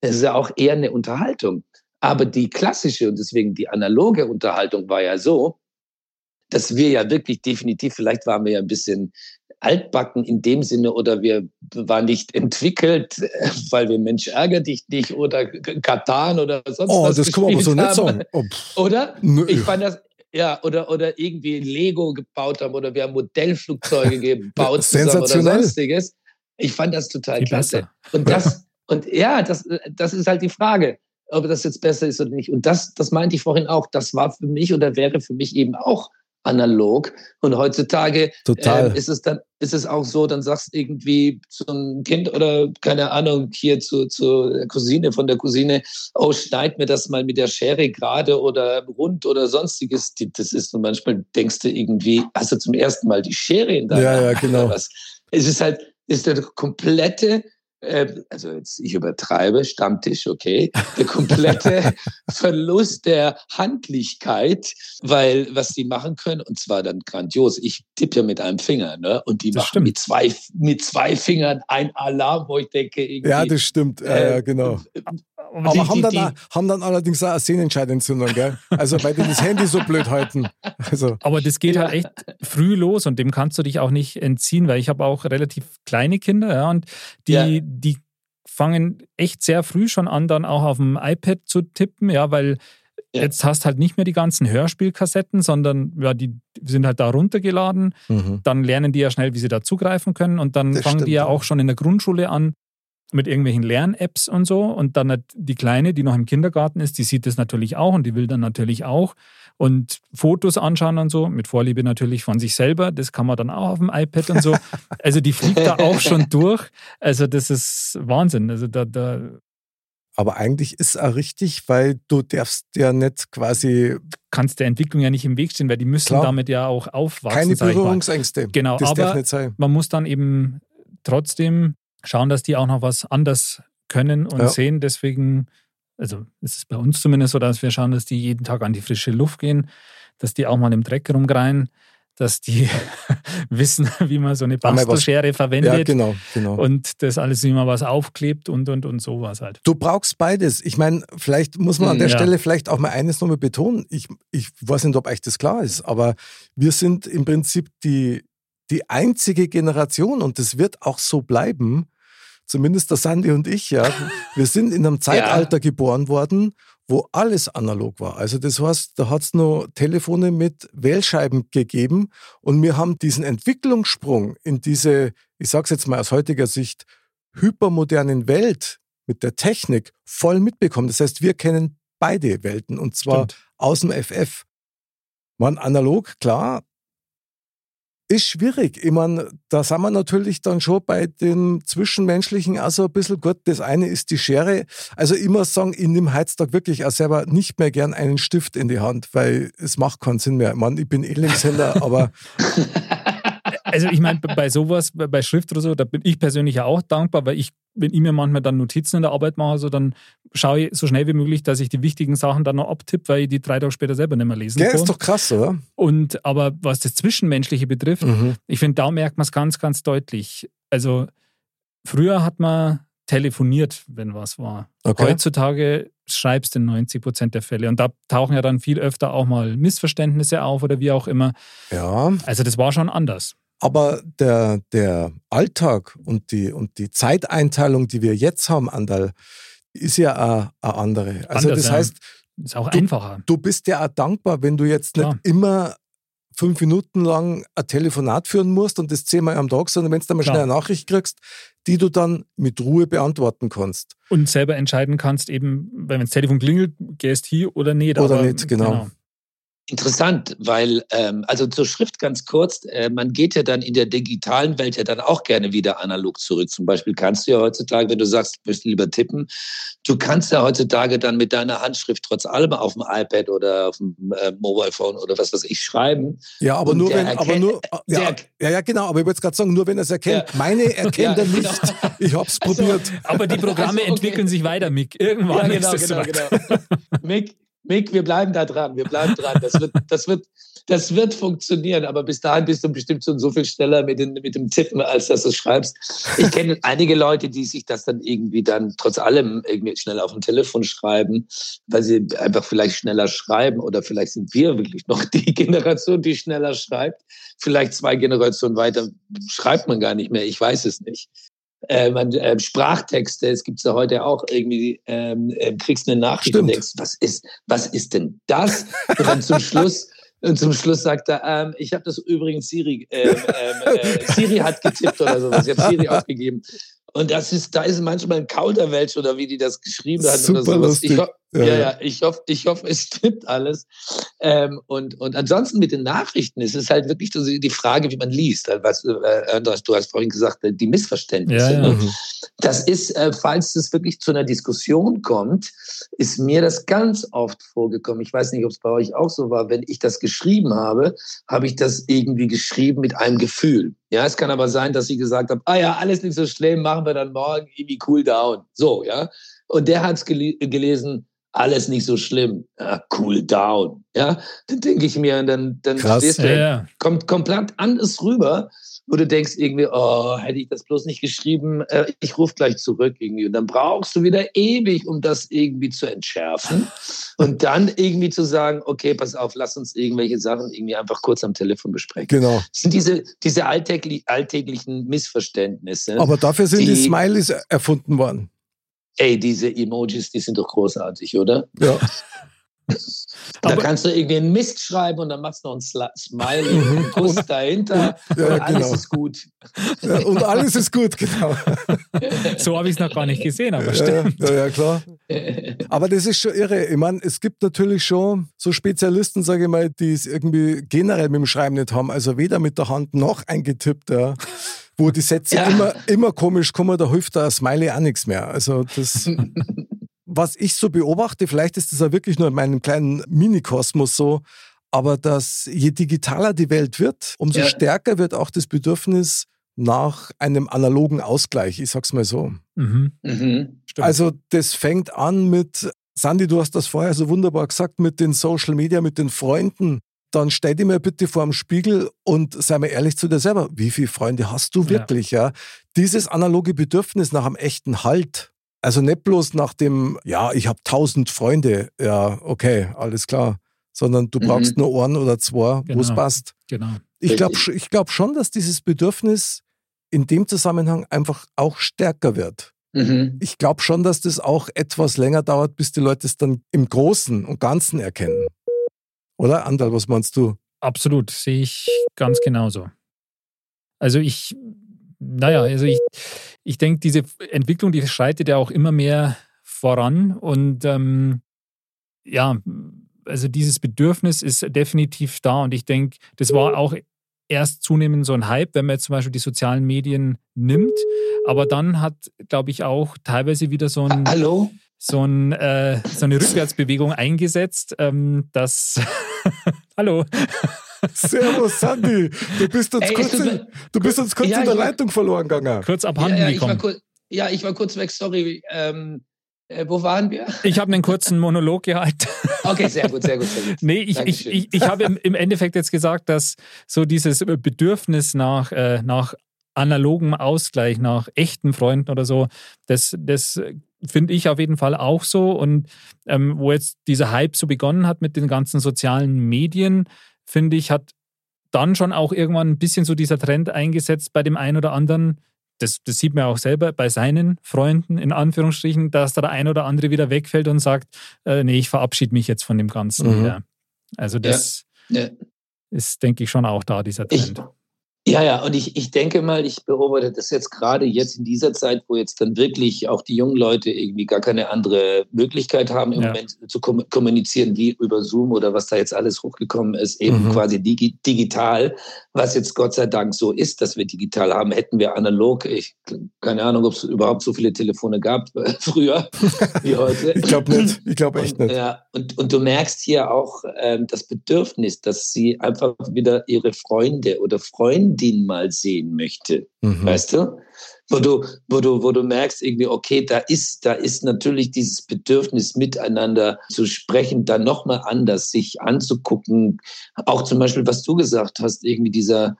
es ist ja auch eher eine Unterhaltung. Aber die klassische und deswegen die analoge Unterhaltung war ja so, dass wir ja wirklich definitiv, vielleicht waren wir ja ein bisschen altbacken in dem Sinne oder wir waren nicht entwickelt, [laughs] weil wir Mensch ärger dich nicht oder Katan oder sonst oh, was. Oh, das kann man aber so nicht sagen. Oh, oder? Nö. Ich fand das, ja, oder, oder irgendwie Lego gebaut haben oder wir haben Modellflugzeuge gebaut [laughs] zusammen oder sonstiges. Ich fand das total Viel klasse. besser. Und das, und ja, das, das ist halt die Frage, ob das jetzt besser ist oder nicht. Und das, das meinte ich vorhin auch, das war für mich oder wäre für mich eben auch analog. Und heutzutage Total. äh, ist es dann, ist es auch so, dann sagst du irgendwie zu einem Kind oder keine Ahnung, hier zu, zu der Cousine von der Cousine, oh, schneid mir das mal mit der Schere gerade oder rund oder sonstiges. Das ist und manchmal denkst du irgendwie, hast du zum ersten Mal die Schere in deiner Ja, ja, genau. oder was? Es ist halt, ist der komplette also jetzt ich übertreibe, Stammtisch, okay, der komplette [laughs] Verlust der Handlichkeit, weil was die machen können, und zwar dann grandios. Ich tippe ja mit einem Finger, ne? Und die Das machen stimmt. mit zwei, mit zwei Fingern ein Alarm, wo ich denke, irgendwie. Ja, das stimmt. Ja, ja, äh, genau. Aber Aber die- haben, die- dann, die- auch- haben dann allerdings auch eine Sehnenscheidentzündung, gell? Also, weil die das Handy so blöd halten. Also, Aber das geht Ja. halt echt früh los und dem kannst du dich auch nicht entziehen, weil ich habe auch relativ kleine Kinder, ja, und die, Ja. die fangen echt sehr früh schon an, dann auch auf dem iPad zu tippen, ja, weil Ja. jetzt hast halt nicht mehr die ganzen Hörspielkassetten, sondern ja, die sind halt da runtergeladen. mhm. Dann lernen die ja schnell, wie sie da zugreifen können und dann Das fangen stimmt, die ja. auch schon in der Grundschule an mit irgendwelchen Lern-Apps und so. Und dann die Kleine, die noch im Kindergarten ist, die sieht das natürlich auch und die will dann natürlich auch. Und Fotos anschauen und so, mit Vorliebe natürlich von sich selber, das kann man dann auch auf dem iPad und so. [laughs] Also die fliegt da auch schon [laughs] durch. Also das ist Wahnsinn. Also da, da Aber eigentlich ist auch richtig, weil du darfst ja nicht quasi kannst der Entwicklung ja nicht im Weg stehen, weil die müssen Klar. damit ja auch aufwachsen. keine. Berührungsängste. Genau, das darf aber nicht sein. man muss dann eben trotzdem schauen, dass die auch noch was anders können und Ja. sehen. Deswegen, also es ist bei uns zumindest so, dass wir schauen, dass die jeden Tag an die frische Luft gehen, dass die auch mal im Dreck rumgreien, dass die [laughs] wissen, wie man so eine Bastelschere Ja, verwendet genau, genau. und das alles, wie man was aufklebt und und und sowas halt. Du brauchst beides. Ich meine, vielleicht muss man an der Ja. Stelle vielleicht auch mal eines nochmal betonen. Ich, ich weiß nicht, ob euch das klar ist, aber wir sind im Prinzip die, die einzige Generation und das wird auch so bleiben. Zumindest der Sandy und ich, ja. [laughs] Wir sind in einem Zeitalter geboren worden, wo alles analog war. Also das heißt, da hat es noch Telefone mit Wählscheiben gegeben und wir haben diesen Entwicklungssprung in diese, ich sage es jetzt mal aus heutiger Sicht, hypermodernen Welt mit der Technik voll mitbekommen. Das heißt, wir kennen beide Welten und zwar Stimmt. aus dem FF. Man, analog, klar, ist schwierig. Ich meine, da sind wir natürlich dann schon bei dem Zwischenmenschlichen also ein bisschen gut. Das eine ist die Schere. Also muss sagen, ich nehme heutzutage wirklich auch selber nicht mehr gern einen Stift in die Hand, weil es macht keinen Sinn mehr. Ich meine, ich bin Linkshänder, aber [laughs] Also ich meine, bei sowas, bei Schrift oder so, da bin ich persönlich ja auch dankbar, weil ich, wenn ich mir manchmal dann Notizen in der Arbeit mache, so, dann schaue ich so schnell wie möglich, dass ich die wichtigen Sachen dann noch abtippe, weil ich die drei Tage später selber nicht mehr lesen kann. ist doch krass, oder? Und aber was das Zwischenmenschliche betrifft, Mhm. ich finde, da merkt man es ganz, ganz deutlich. Also früher hat man telefoniert, wenn was war. Okay. Heutzutage schreibst du in 90 Prozent der Fälle. Und da tauchen ja dann viel öfter auch mal Missverständnisse auf oder wie auch immer. Ja, Also das war schon anders. Aber der, der Alltag und die, und die Zeiteinteilung, die wir jetzt haben, Andal, ist ja eine, eine andere. Also Anders, das heißt, Ist auch Du- einfacher. du bist ja auch dankbar, wenn du jetzt nicht Klar. immer fünf Minuten lang ein Telefonat führen musst und das zehnmal am Tag, sondern wenn du dann mal Klar. schnell eine Nachricht kriegst, die du dann mit Ruhe beantworten kannst. Und selber entscheiden kannst, eben, wenn das Telefon klingelt, gehst hier oder nicht. Oder aber, nicht, genau. Interessant, weil, ähm, also zur Schrift ganz kurz, äh, man geht ja dann in der digitalen Welt ja dann auch gerne wieder analog zurück. Zum Beispiel kannst du ja heutzutage, wenn du sagst, du möchtest lieber tippen, du kannst ja heutzutage dann mit deiner Handschrift trotz allem auf dem iPad oder auf dem äh, Mobile Phone oder was weiß ich schreiben. Ja, aber Und nur wenn, aber nur, [laughs] ja, der- ja, ja, genau, aber ich wollte gerade sagen, nur wenn er es erkennt. Ja. Meine erkennt [laughs] Ja, er nicht. genau. [laughs] Ich hab's Also, probiert. Aber die Programme Also, okay. entwickeln sich weiter, Mick. Irgendwann Ja, genau, ist es genau, genau. Mick, Mick, wir bleiben da dran, wir bleiben dran. Das wird, das wird, das wird funktionieren, aber bis dahin bist du bestimmt schon so viel schneller mit, den, mit dem Tippen, als dass du schreibst. Ich kenne einige Leute, die sich das dann irgendwie dann trotz allem irgendwie schneller auf dem Telefon schreiben, weil sie einfach vielleicht schneller schreiben oder vielleicht sind wir wirklich noch die [laughs] Generation, die schneller schreibt. Vielleicht zwei Generationen weiter schreibt man gar nicht mehr, ich weiß es nicht äh, man, äh, Sprachtexte, es gibt ja heute auch irgendwie, ähm, äh, kriegst eine Nachricht Stimmt. und denkst, was ist, was ist denn das? Und dann zum Schluss, und zum Schluss sagt er, ähm, ich habe das übrigens Siri, ähm, ähm, äh, Siri hat getippt oder sowas. Ich habe Siri [laughs] aufgegeben. Und das ist, da ist manchmal ein Kauderwelsch oder wie die das geschrieben hat Super oder sowas. Ich, ja, ja, ich hoffe, ich hoffe, es stimmt alles. Ähm, und, und ansonsten mit den Nachrichten ist es halt wirklich die Frage, wie man liest. Also was, äh, du hast vorhin gesagt, äh, die Missverständnisse. Ja, ja. Ne? Mhm. Das ist, äh, falls es wirklich zu einer Diskussion kommt, ist mir das ganz oft vorgekommen. Ich weiß nicht, ob es bei euch auch so war. Wenn ich das geschrieben habe, habe ich das irgendwie geschrieben mit einem Gefühl. Ja, es kann aber sein, dass ich gesagt habe, ah ja, alles nicht so schlimm, machen wir dann morgen irgendwie cool down. So, ja. Und der hat es gel gelesen, alles nicht so schlimm. Ja, cool down. Ja, dann denke ich mir, dann, dann Krass. stehst du, ja, kommt komplett anders rüber, wo du denkst irgendwie, oh, hätte ich das bloß nicht geschrieben, äh, ich rufe gleich zurück irgendwie. Und dann brauchst du wieder ewig, um das irgendwie zu entschärfen. [laughs] Und dann irgendwie zu sagen, okay, pass auf, lass uns irgendwelche Sachen irgendwie einfach kurz am Telefon besprechen. Genau. Das sind diese, diese alltäglich, alltäglichen Missverständnisse. Aber dafür sind die, die Smileys erfunden worden. Ey, diese Emojis, die sind doch großartig, oder? Ja. [laughs] Da Aber kannst du irgendwie einen Mist schreiben und dann machst du noch einen Smiley, mhm. einen Kuss dahinter ja, und alles genau. ist gut. Ja, und alles ist gut, genau. [laughs] So habe ich es noch gar nicht gesehen, aber stimmt. Ja, ja, klar. [laughs] Aber das ist schon irre. Ich meine, es gibt natürlich schon so Spezialisten, sage ich mal, die es irgendwie generell mit dem Schreiben nicht haben. Also weder mit der Hand noch eingetippt, ja. Wo die Sätze immer, immer komisch kommen, da hilft da Smiley auch nichts mehr. Also das [laughs] was ich so beobachte, vielleicht ist das ja wirklich nur in meinem kleinen Minikosmos so, aber dass je digitaler die Welt wird, umso ja. stärker wird auch das Bedürfnis nach einem analogen Ausgleich, ich sag's mal so. Mhm. Mhm. Also das fängt an mit, Sandy, du hast das vorher so wunderbar gesagt, mit den Social Media, mit den Freunden. Dann stell dir mal bitte vor dem Spiegel und sei mal ehrlich zu dir selber, wie viele Freunde hast du wirklich? Ja. ja? Dieses analoge Bedürfnis nach einem echten Halt, also nicht bloß nach dem, ja, ich habe tausend Freunde, ja, okay, alles klar, sondern du brauchst mhm. nur Ohren oder zwei, genau. wo es passt. Genau. Ich glaube ich glaub schon, dass dieses Bedürfnis in dem Zusammenhang einfach auch stärker wird. Mhm. Ich glaube schon, dass das auch etwas länger dauert, bis die Leute es dann im Großen und Ganzen erkennen. Oder, Andal, was meinst du? Absolut, sehe ich ganz genauso. Also ich naja, also ich, ich denke, diese Entwicklung, die schreitet ja auch immer mehr voran und ähm, ja, also dieses Bedürfnis ist definitiv da und ich denke, das war auch erst zunehmend so ein Hype, wenn man jetzt zum Beispiel die sozialen Medien nimmt, aber dann hat, glaube ich, auch teilweise wieder so ein Hallo? So, ein, äh, so eine Rückwärtsbewegung eingesetzt, ähm, dass [laughs] Hallo. Servus, Sandy. Du bist uns Ey, kurz, in, du bist uns kurz ja, in der Leitung verloren gegangen. Kurz abhanden ja, ja, gekommen. Ich kurz, ja, ich war kurz weg, sorry. Ähm, äh, wo waren wir? Ich habe einen kurzen Monolog gehalten. Okay, sehr gut, sehr gut. Sehr gut. nee, ich, ich, ich, ich habe im, im, Endeffekt jetzt gesagt, dass so dieses Bedürfnis nach, äh, nach analogem Ausgleich, nach echten Freunden oder so, das, das finde ich auf jeden Fall auch so. Und ähm, wo jetzt dieser Hype so begonnen hat mit den ganzen sozialen Medien, finde ich, hat dann schon auch irgendwann ein bisschen so dieser Trend eingesetzt bei dem einen oder anderen. Das, das sieht man auch selber bei seinen Freunden, in Anführungsstrichen, dass da der ein oder andere wieder wegfällt und sagt, äh, nee, ich verabschiede mich jetzt von dem Ganzen mhm. wieder. Also das ja, ja. ist, denke ich, schon auch da, dieser Trend. Ich, ja, ja, und ich, ich denke mal, ich beobachte das jetzt gerade jetzt in dieser Zeit, wo jetzt dann wirklich auch die jungen Leute irgendwie gar keine andere Möglichkeit haben, im ja. Moment zu kommunizieren wie über Zoom oder was da jetzt alles hochgekommen ist, eben mhm. quasi digi digital, was jetzt Gott sei Dank so ist, dass wir digital haben. Hätten wir analog, ich keine Ahnung, ob es überhaupt so viele Telefone gab äh, [laughs] früher wie heute. ich glaube nicht, ich glaube echt nicht. Ja, und, und du merkst hier auch ähm, das Bedürfnis, dass sie einfach wieder ihre Freunde oder Freunde Freundin mal sehen möchte. Mhm. Weißt du? Wo du, wo du, wo du merkst irgendwie, okay, da ist, da ist natürlich dieses Bedürfnis miteinander zu sprechen, dann nochmal anders sich anzugucken. Auch zum Beispiel, was du gesagt hast, irgendwie dieser,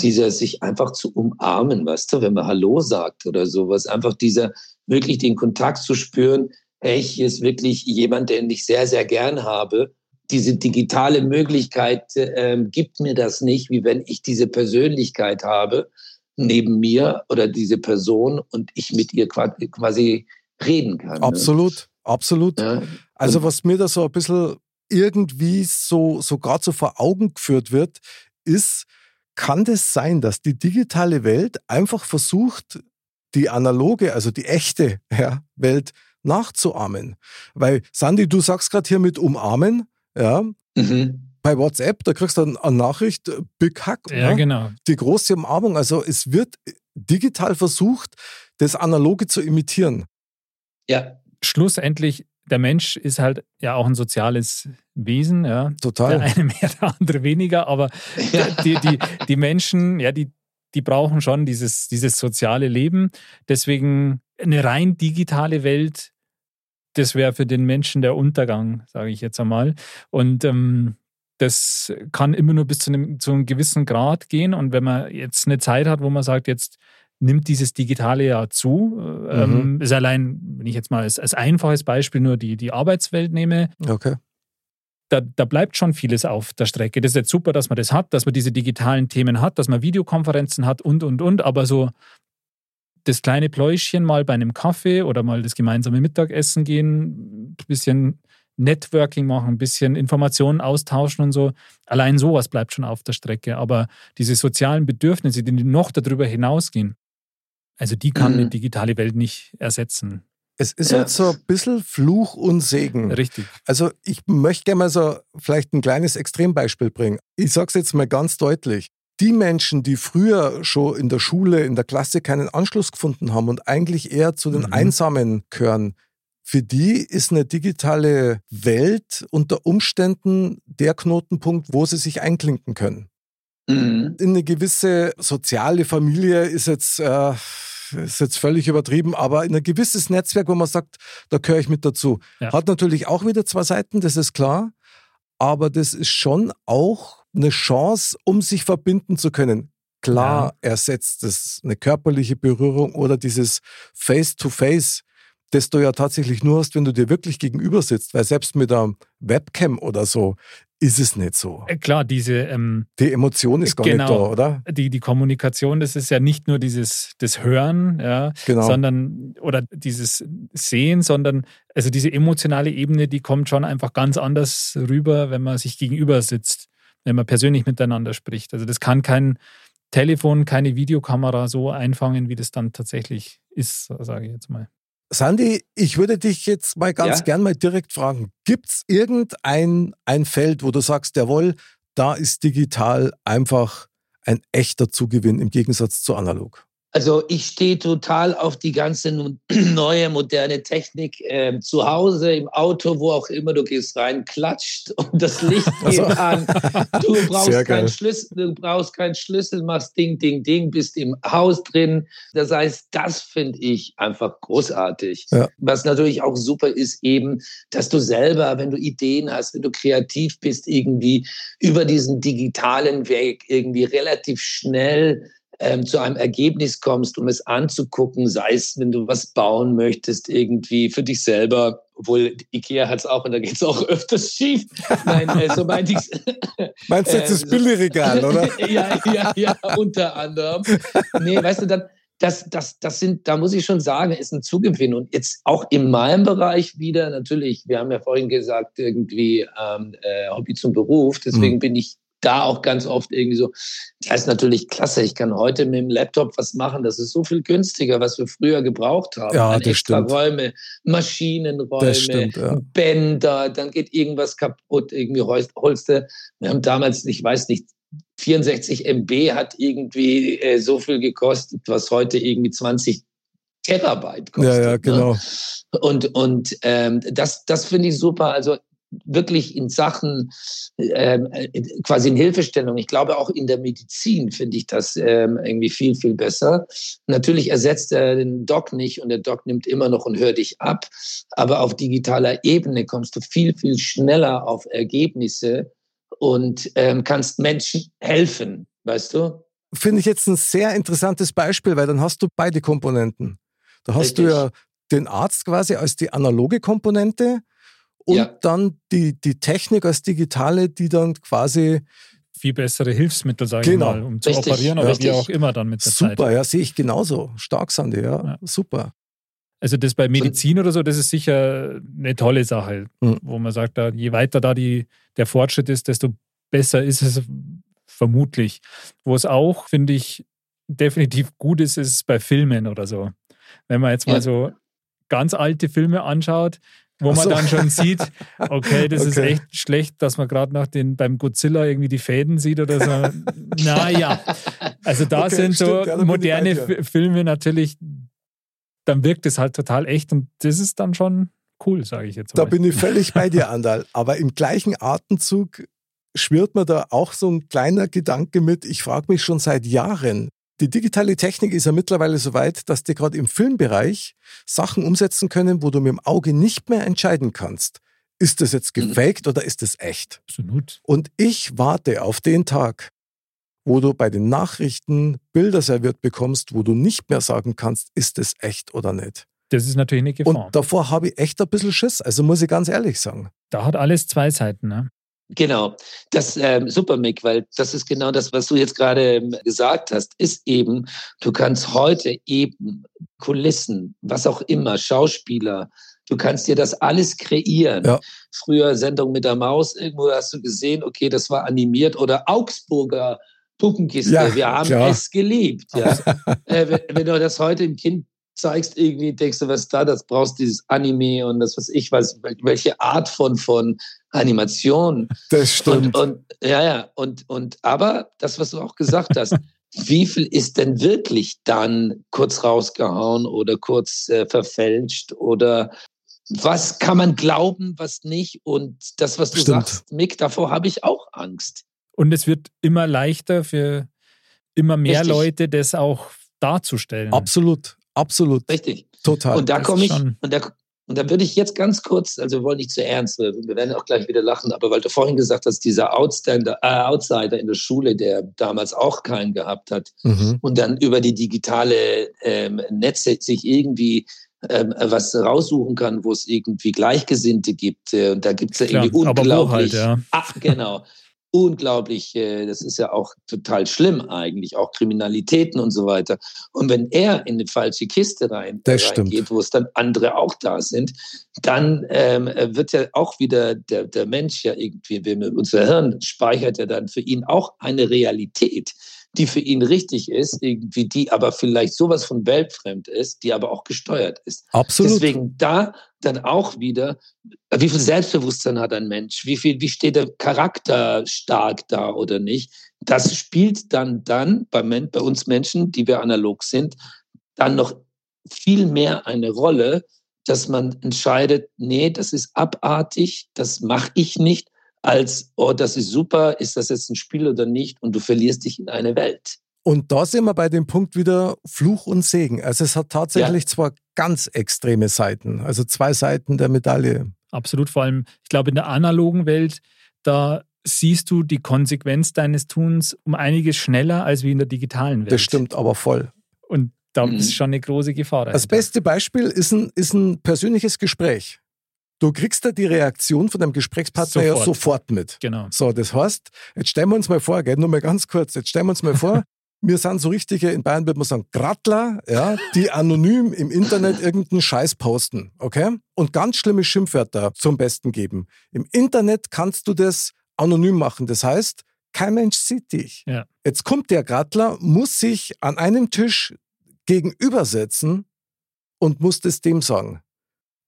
dieser sich einfach zu umarmen, weißt du, wenn man Hallo sagt oder sowas, einfach dieser, wirklich den Kontakt zu spüren, hey, hier ist wirklich jemand, den ich sehr, sehr gern habe. Diese digitale Möglichkeit äh, gibt mir das nicht, wie wenn ich diese Persönlichkeit habe neben mir oder diese Person und ich mit ihr quasi reden kann. Absolut, ne? absolut. Ja. Also was mir da so ein bisschen irgendwie so, so gerade so vor Augen geführt wird, ist, kann das sein, dass die digitale Welt einfach versucht, die analoge, also die echte ja, Welt nachzuahmen? Weil, Sandy, du sagst gerade hier mit umarmen, ja. Mhm bei WhatsApp, da kriegst du dann eine Nachricht, äh, Big Hack. Ja, ne? genau. Die große Umarmung. Also es wird digital versucht, das Analoge zu imitieren. Ja. Schlussendlich, der Mensch ist halt ja auch ein soziales Wesen. Ja. Total. Der eine [laughs] mehr, der andere weniger, aber ja. die, die, die Menschen, ja, die, die brauchen schon dieses, dieses soziale Leben. Deswegen eine rein digitale Welt, das wäre für den Menschen der Untergang, sage ich jetzt einmal. Und ähm, das kann immer nur bis zu einem, zu einem gewissen Grad gehen. Und wenn man jetzt eine Zeit hat, wo man sagt, jetzt nimmt dieses Digitale ja zu, äh, ähm, mhm. ist allein, wenn ich jetzt mal als, als einfaches Beispiel nur die, die Arbeitswelt nehme, okay. Da, da, bleibt schon vieles auf der Strecke. Das ist jetzt super, dass man das hat, dass man diese digitalen Themen hat, dass man Videokonferenzen hat und, und, und. Aber so das kleine Pläuschen mal bei einem Kaffee oder mal das gemeinsame Mittagessen gehen, ein bisschen Networking machen, ein bisschen Informationen austauschen und so. Allein sowas bleibt schon auf der Strecke. Aber diese sozialen Bedürfnisse, die noch darüber hinausgehen, also die kann mhm. die digitale Welt nicht ersetzen. Es ist ja. jetzt so ein bisschen Fluch und Segen. Richtig. Also ich möchte gerne mal so vielleicht ein kleines Extrembeispiel bringen. Ich sage es jetzt mal ganz deutlich. Die Menschen, die früher schon in der Schule, in der Klasse keinen Anschluss gefunden haben und eigentlich eher zu den mhm. Einsamen gehören, für die ist eine digitale Welt unter Umständen der Knotenpunkt, wo sie sich einklinken können. Mhm. In eine gewisse soziale Familie ist jetzt, äh, ist jetzt völlig übertrieben, aber in ein gewisses Netzwerk, wo man sagt, da gehöre ich mit dazu. Ja. Hat natürlich auch wieder zwei Seiten, das ist klar. Aber das ist schon auch eine Chance, um sich verbinden zu können. Klar ja. ersetzt es eine körperliche Berührung oder dieses Face-to-Face. -face das du ja tatsächlich nur hast, wenn du dir wirklich gegenüber sitzt, weil selbst mit einer Webcam oder so ist es nicht so. Äh, klar, diese ähm, die Emotion ist gar genau, nicht da, oder? Die, die Kommunikation, das ist ja nicht nur dieses das Hören, ja, genau. sondern oder dieses Sehen, sondern also diese emotionale Ebene, die kommt schon einfach ganz anders rüber, wenn man sich gegenüber sitzt, wenn man persönlich miteinander spricht. Also das kann kein Telefon, keine Videokamera so einfangen, wie das dann tatsächlich ist, sage ich jetzt mal. Sandy, ich würde dich jetzt mal ganz ja? gern mal direkt fragen. Gibt es irgendein ein Feld, wo du sagst, jawohl, da ist digital einfach ein echter Zugewinn im Gegensatz zu analog? Also ich stehe total auf die ganze [clears throat] neue, moderne Technik äh, zu Hause, im Auto, wo auch immer du gehst rein, klatscht [laughs] und das Licht [laughs] geht also. an. Du [laughs] brauchst keinen Schlüssel, du brauchst keinen Schlüssel, machst Ding, Ding, Ding, bist im Haus drin. Das heißt, das finde ich einfach großartig. Ja. Was natürlich auch super ist, eben, dass du selber, wenn du Ideen hast, wenn du kreativ bist, irgendwie über diesen digitalen Weg irgendwie relativ schnell ähm, zu einem Ergebnis kommst, um es anzugucken, sei es, wenn du was bauen möchtest, irgendwie für dich selber, obwohl Ikea hat es auch und da geht es auch öfters schief. Nein, äh, so meinte ich [laughs] Meinst du jetzt das äh, Billigregal, oder? [laughs] ja, ja, ja, unter anderem. Nee, weißt du, dann, das, das, das sind, da muss ich schon sagen, ist ein Zugewinn. Und jetzt auch in meinem Bereich wieder, natürlich, wir haben ja vorhin gesagt, irgendwie ähm, äh, Hobby zum Beruf, deswegen mhm. bin ich da auch ganz oft irgendwie so, das ist natürlich klasse, ich kann heute mit dem Laptop was machen, das ist so viel günstiger, was wir früher gebraucht haben. Ja, An das extra stimmt. Räume, Maschinenräume, stimmt, ja. Bänder, dann geht irgendwas kaputt, irgendwie Holste. Wir haben damals, ich weiß nicht, 64 MB hat irgendwie äh, so viel gekostet, was heute irgendwie 20 Terabyte kostet. Ja, ja, ne? genau. Ne? Und, und ähm, das, das finde ich super. Also wirklich in Sachen ähm, äh, quasi in Hilfestellung. Ich glaube auch in der Medizin finde ich das ähm, irgendwie viel, viel besser. Natürlich ersetzt er den Doc nicht und der Doc nimmt immer noch und hört dich ab. Aber auf digitaler Ebene kommst du viel, viel schneller auf Ergebnisse und ähm, kannst Menschen helfen, weißt du? Finde ich jetzt ein sehr interessantes Beispiel, weil dann hast du beide Komponenten. Da hast Richtig. du ja den Arzt quasi als die analoge Komponente und ja. dann die, die Technik als digitale, die dann quasi viel bessere Hilfsmittel, sage genau. ich mal, um zu Richtig. operieren oder wie auch immer dann mit der super, Zeit. Super, ja, sehe ich genauso. Stark, Sandy, ja, ja. super. Also das bei Medizin oder so, das ist sicher eine tolle Sache, mhm. wo man sagt, da, je weiter da die, der Fortschritt ist, desto besser ist es vermutlich. Wo es auch, finde ich, definitiv gut ist, ist bei Filmen oder so. Wenn man jetzt mal so ganz alte Filme anschaut, wo man so. dann schon sieht, okay, das okay. ist echt schlecht, dass man gerade nach den beim Godzilla irgendwie die Fäden sieht oder so. [laughs] naja, also da okay, sind so ja, moderne Filme natürlich, dann wirkt es halt total echt und das ist dann schon cool, sage ich jetzt mal. Da bin ich völlig bei dir, [laughs] Andal. Aber im gleichen Atemzug schwirrt mir da auch so ein kleiner Gedanke mit. Ich frage mich schon seit Jahren, die digitale Technik ist ja mittlerweile so weit, dass die gerade im Filmbereich Sachen umsetzen können, wo du mit dem Auge nicht mehr entscheiden kannst. Ist das jetzt mhm. gefaked oder ist das echt? Absolut. Und ich warte auf den Tag, wo du bei den Nachrichten Bilder serviert bekommst, wo du nicht mehr sagen kannst, ist das echt oder nicht. Das ist natürlich eine Gefahr. Und davor habe ich echt ein bisschen Schiss, also muss ich ganz ehrlich sagen. Da hat alles zwei Seiten, ne? Genau, das ähm, super, Mick, weil das ist genau das, was du jetzt gerade ähm, gesagt hast, ist eben, du kannst heute eben Kulissen, was auch immer, Schauspieler, du kannst dir das alles kreieren. Ja. Früher Sendung mit der Maus, irgendwo hast du gesehen, okay, das war animiert oder Augsburger Puppenkiste, ja, wir haben klar. es geliebt. Ja. [laughs] äh, wenn, wenn du das heute im Kind zeigst, irgendwie denkst du, was da, das brauchst dieses Anime und das, was ich weiß, welche Art von, von Animation. Das stimmt. Und, und, ja, ja, und, und, aber das, was du auch gesagt hast, [laughs] wie viel ist denn wirklich dann kurz rausgehauen oder kurz äh, verfälscht oder was kann man glauben, was nicht? Und das, was du Stimmt. sagst, Mick, davor habe ich auch Angst. Und es wird immer leichter für immer mehr Richtig. Leute, das auch darzustellen. Absolut. Absolut. Richtig. Total. Und da komme ich, und da, und da würde ich jetzt ganz kurz, also wir wollen nicht zu ernst, wir werden auch gleich wieder lachen, aber weil du vorhin gesagt hast, dieser Outstander, äh, Outsider in der Schule, der damals auch keinen gehabt hat mhm. und dann über die digitale ähm, Netze sich irgendwie ähm, was raussuchen kann, wo es irgendwie Gleichgesinnte gibt. Äh, und da gibt es ja irgendwie unglaublich. Aber wo halt, ja. Ach, genau unglaublich, äh, das ist ja auch total schlimm eigentlich, auch Kriminalitäten und so weiter. Und wenn er in eine falsche Kiste rein, reingeht, wo es dann andere auch da sind, dann ähm, wird ja auch wieder der, der Mensch ja irgendwie, unser Hirn speichert ja dann für ihn auch eine Realität die für ihn richtig ist, irgendwie die aber vielleicht sowas von weltfremd ist, die aber auch gesteuert ist. Absolut. Deswegen da dann auch wieder, wie viel Selbstbewusstsein hat ein Mensch? Wie viel, wie steht der Charakter stark da oder nicht? Das spielt dann dann bei, bei uns Menschen, die wir analog sind, dann noch viel mehr eine Rolle, dass man entscheidet, nee, das ist abartig, das mache ich nicht als, oh, das ist super, ist das jetzt ein Spiel oder nicht? Und du verlierst dich in eine Welt. Und da sind wir bei dem Punkt wieder Fluch und Segen. Also es hat tatsächlich ja. zwar ganz extreme Seiten, also zwei Seiten der Medaille. Absolut, vor allem, ich glaube, in der analogen Welt, da siehst du die Konsequenz deines Tuns um einiges schneller als wie in der digitalen Welt. Das stimmt aber voll. Und da mhm. ist schon eine große Gefahr. Dahinter. Das beste Beispiel ist ein, ist ein persönliches Gespräch. Du kriegst da die Reaktion von deinem Gesprächspartner sofort. ja sofort mit. Genau. So, das heißt, jetzt stellen wir uns mal vor, gell, nur mal ganz kurz, jetzt stellen wir uns mal vor, [laughs] wir sind so richtige, in Bayern würde man sagen, Grattler, ja, die anonym im Internet irgendeinen Scheiß posten, okay? Und ganz schlimme Schimpfwörter zum Besten geben. Im Internet kannst du das anonym machen. Das heißt, kein Mensch sieht dich. Ja. Jetzt kommt der Grattler, muss sich an einem Tisch gegenübersetzen und muss das dem sagen.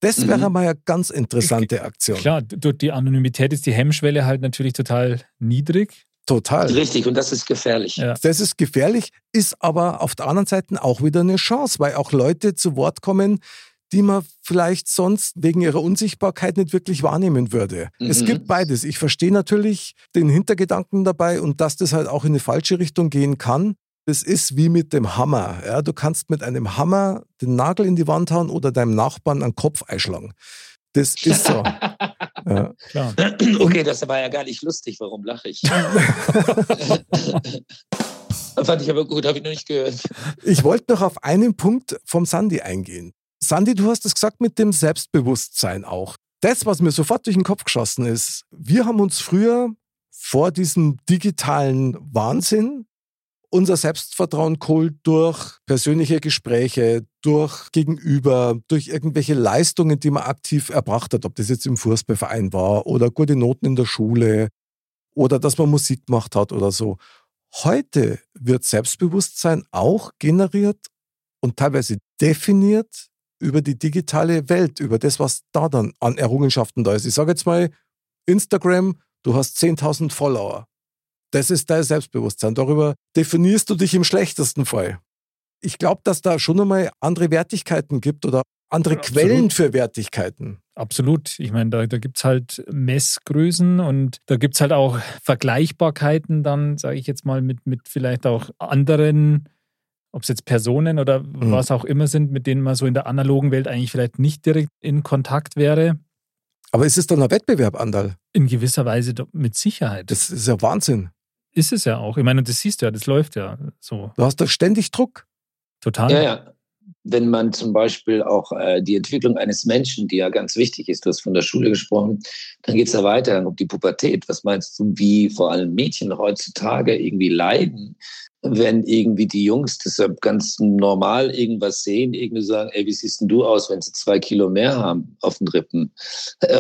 Das wäre mhm. mal eine ganz interessante Aktion. Klar, durch die Anonymität ist die Hemmschwelle halt natürlich total niedrig. Total. Richtig, und das ist gefährlich. Ja. Das ist gefährlich, ist aber auf der anderen Seite auch wieder eine Chance, weil auch Leute zu Wort kommen, die man vielleicht sonst wegen ihrer Unsichtbarkeit nicht wirklich wahrnehmen würde. Mhm. Es gibt beides. Ich verstehe natürlich den Hintergedanken dabei und dass das halt auch in eine falsche Richtung gehen kann. Das ist wie mit dem Hammer. Ja, du kannst mit einem Hammer den Nagel in die Wand hauen oder deinem Nachbarn einen Kopf einschlagen. Das ist so. [laughs] ja. Klar. [clears throat] Okay, das war ja gar nicht lustig. Warum lache ich? [laughs] Fand ich aber gut, habe ich noch nicht gehört. Ich wollte noch auf einen Punkt vom Sandy eingehen. Sandy, du hast es gesagt mit dem Selbstbewusstsein auch. Das, was mir sofort durch den Kopf geschossen ist, wir haben uns früher vor diesem digitalen Wahnsinn unser Selbstvertrauen geholt durch persönliche Gespräche, durch Gegenüber, durch irgendwelche Leistungen, die man aktiv erbracht hat, ob das jetzt im Fußballverein war oder gute Noten in der Schule oder dass man Musik gemacht hat oder so. Heute wird Selbstbewusstsein auch generiert und teilweise definiert über die digitale Welt, über das, was da dann an Errungenschaften da ist. Ich sage jetzt mal, Instagram, du hast 10.000 Follower. Das ist dein Selbstbewusstsein. Darüber definierst du dich im schlechtesten Fall. Ich glaube, dass da schon einmal andere Wertigkeiten gibt oder andere ja, Quellen für Wertigkeiten. Absolut. Ich meine, da, da gibt es halt Messgrößen und da gibt es halt auch Vergleichbarkeiten dann, sage ich jetzt mal, mit, mit vielleicht auch anderen, ob es jetzt Personen oder mhm. was auch immer sind, mit denen man so in der analogen Welt eigentlich vielleicht nicht direkt in Kontakt wäre. Aber ist es dann ein Wettbewerb, Andal? In gewisser Weise mit Sicherheit. Das ist ja Wahnsinn. Ist es ja auch. Ich meine, das siehst du ja, das läuft ja so. Du hast doch ständig Druck. Total. Ja, ja. Wenn man zum Beispiel auch äh, die Entwicklung eines Menschen, die ja ganz wichtig ist, du hast von der Schule gesprochen, dann geht es ja weiter um die Pubertät. Was meinst du, wie vor allem Mädchen heutzutage irgendwie leiden, wenn irgendwie die Jungs deshalb ganz normal irgendwas sehen, irgendwie sagen, ey, wie siehst denn du aus, wenn sie zwei Kilo mehr haben auf den Rippen?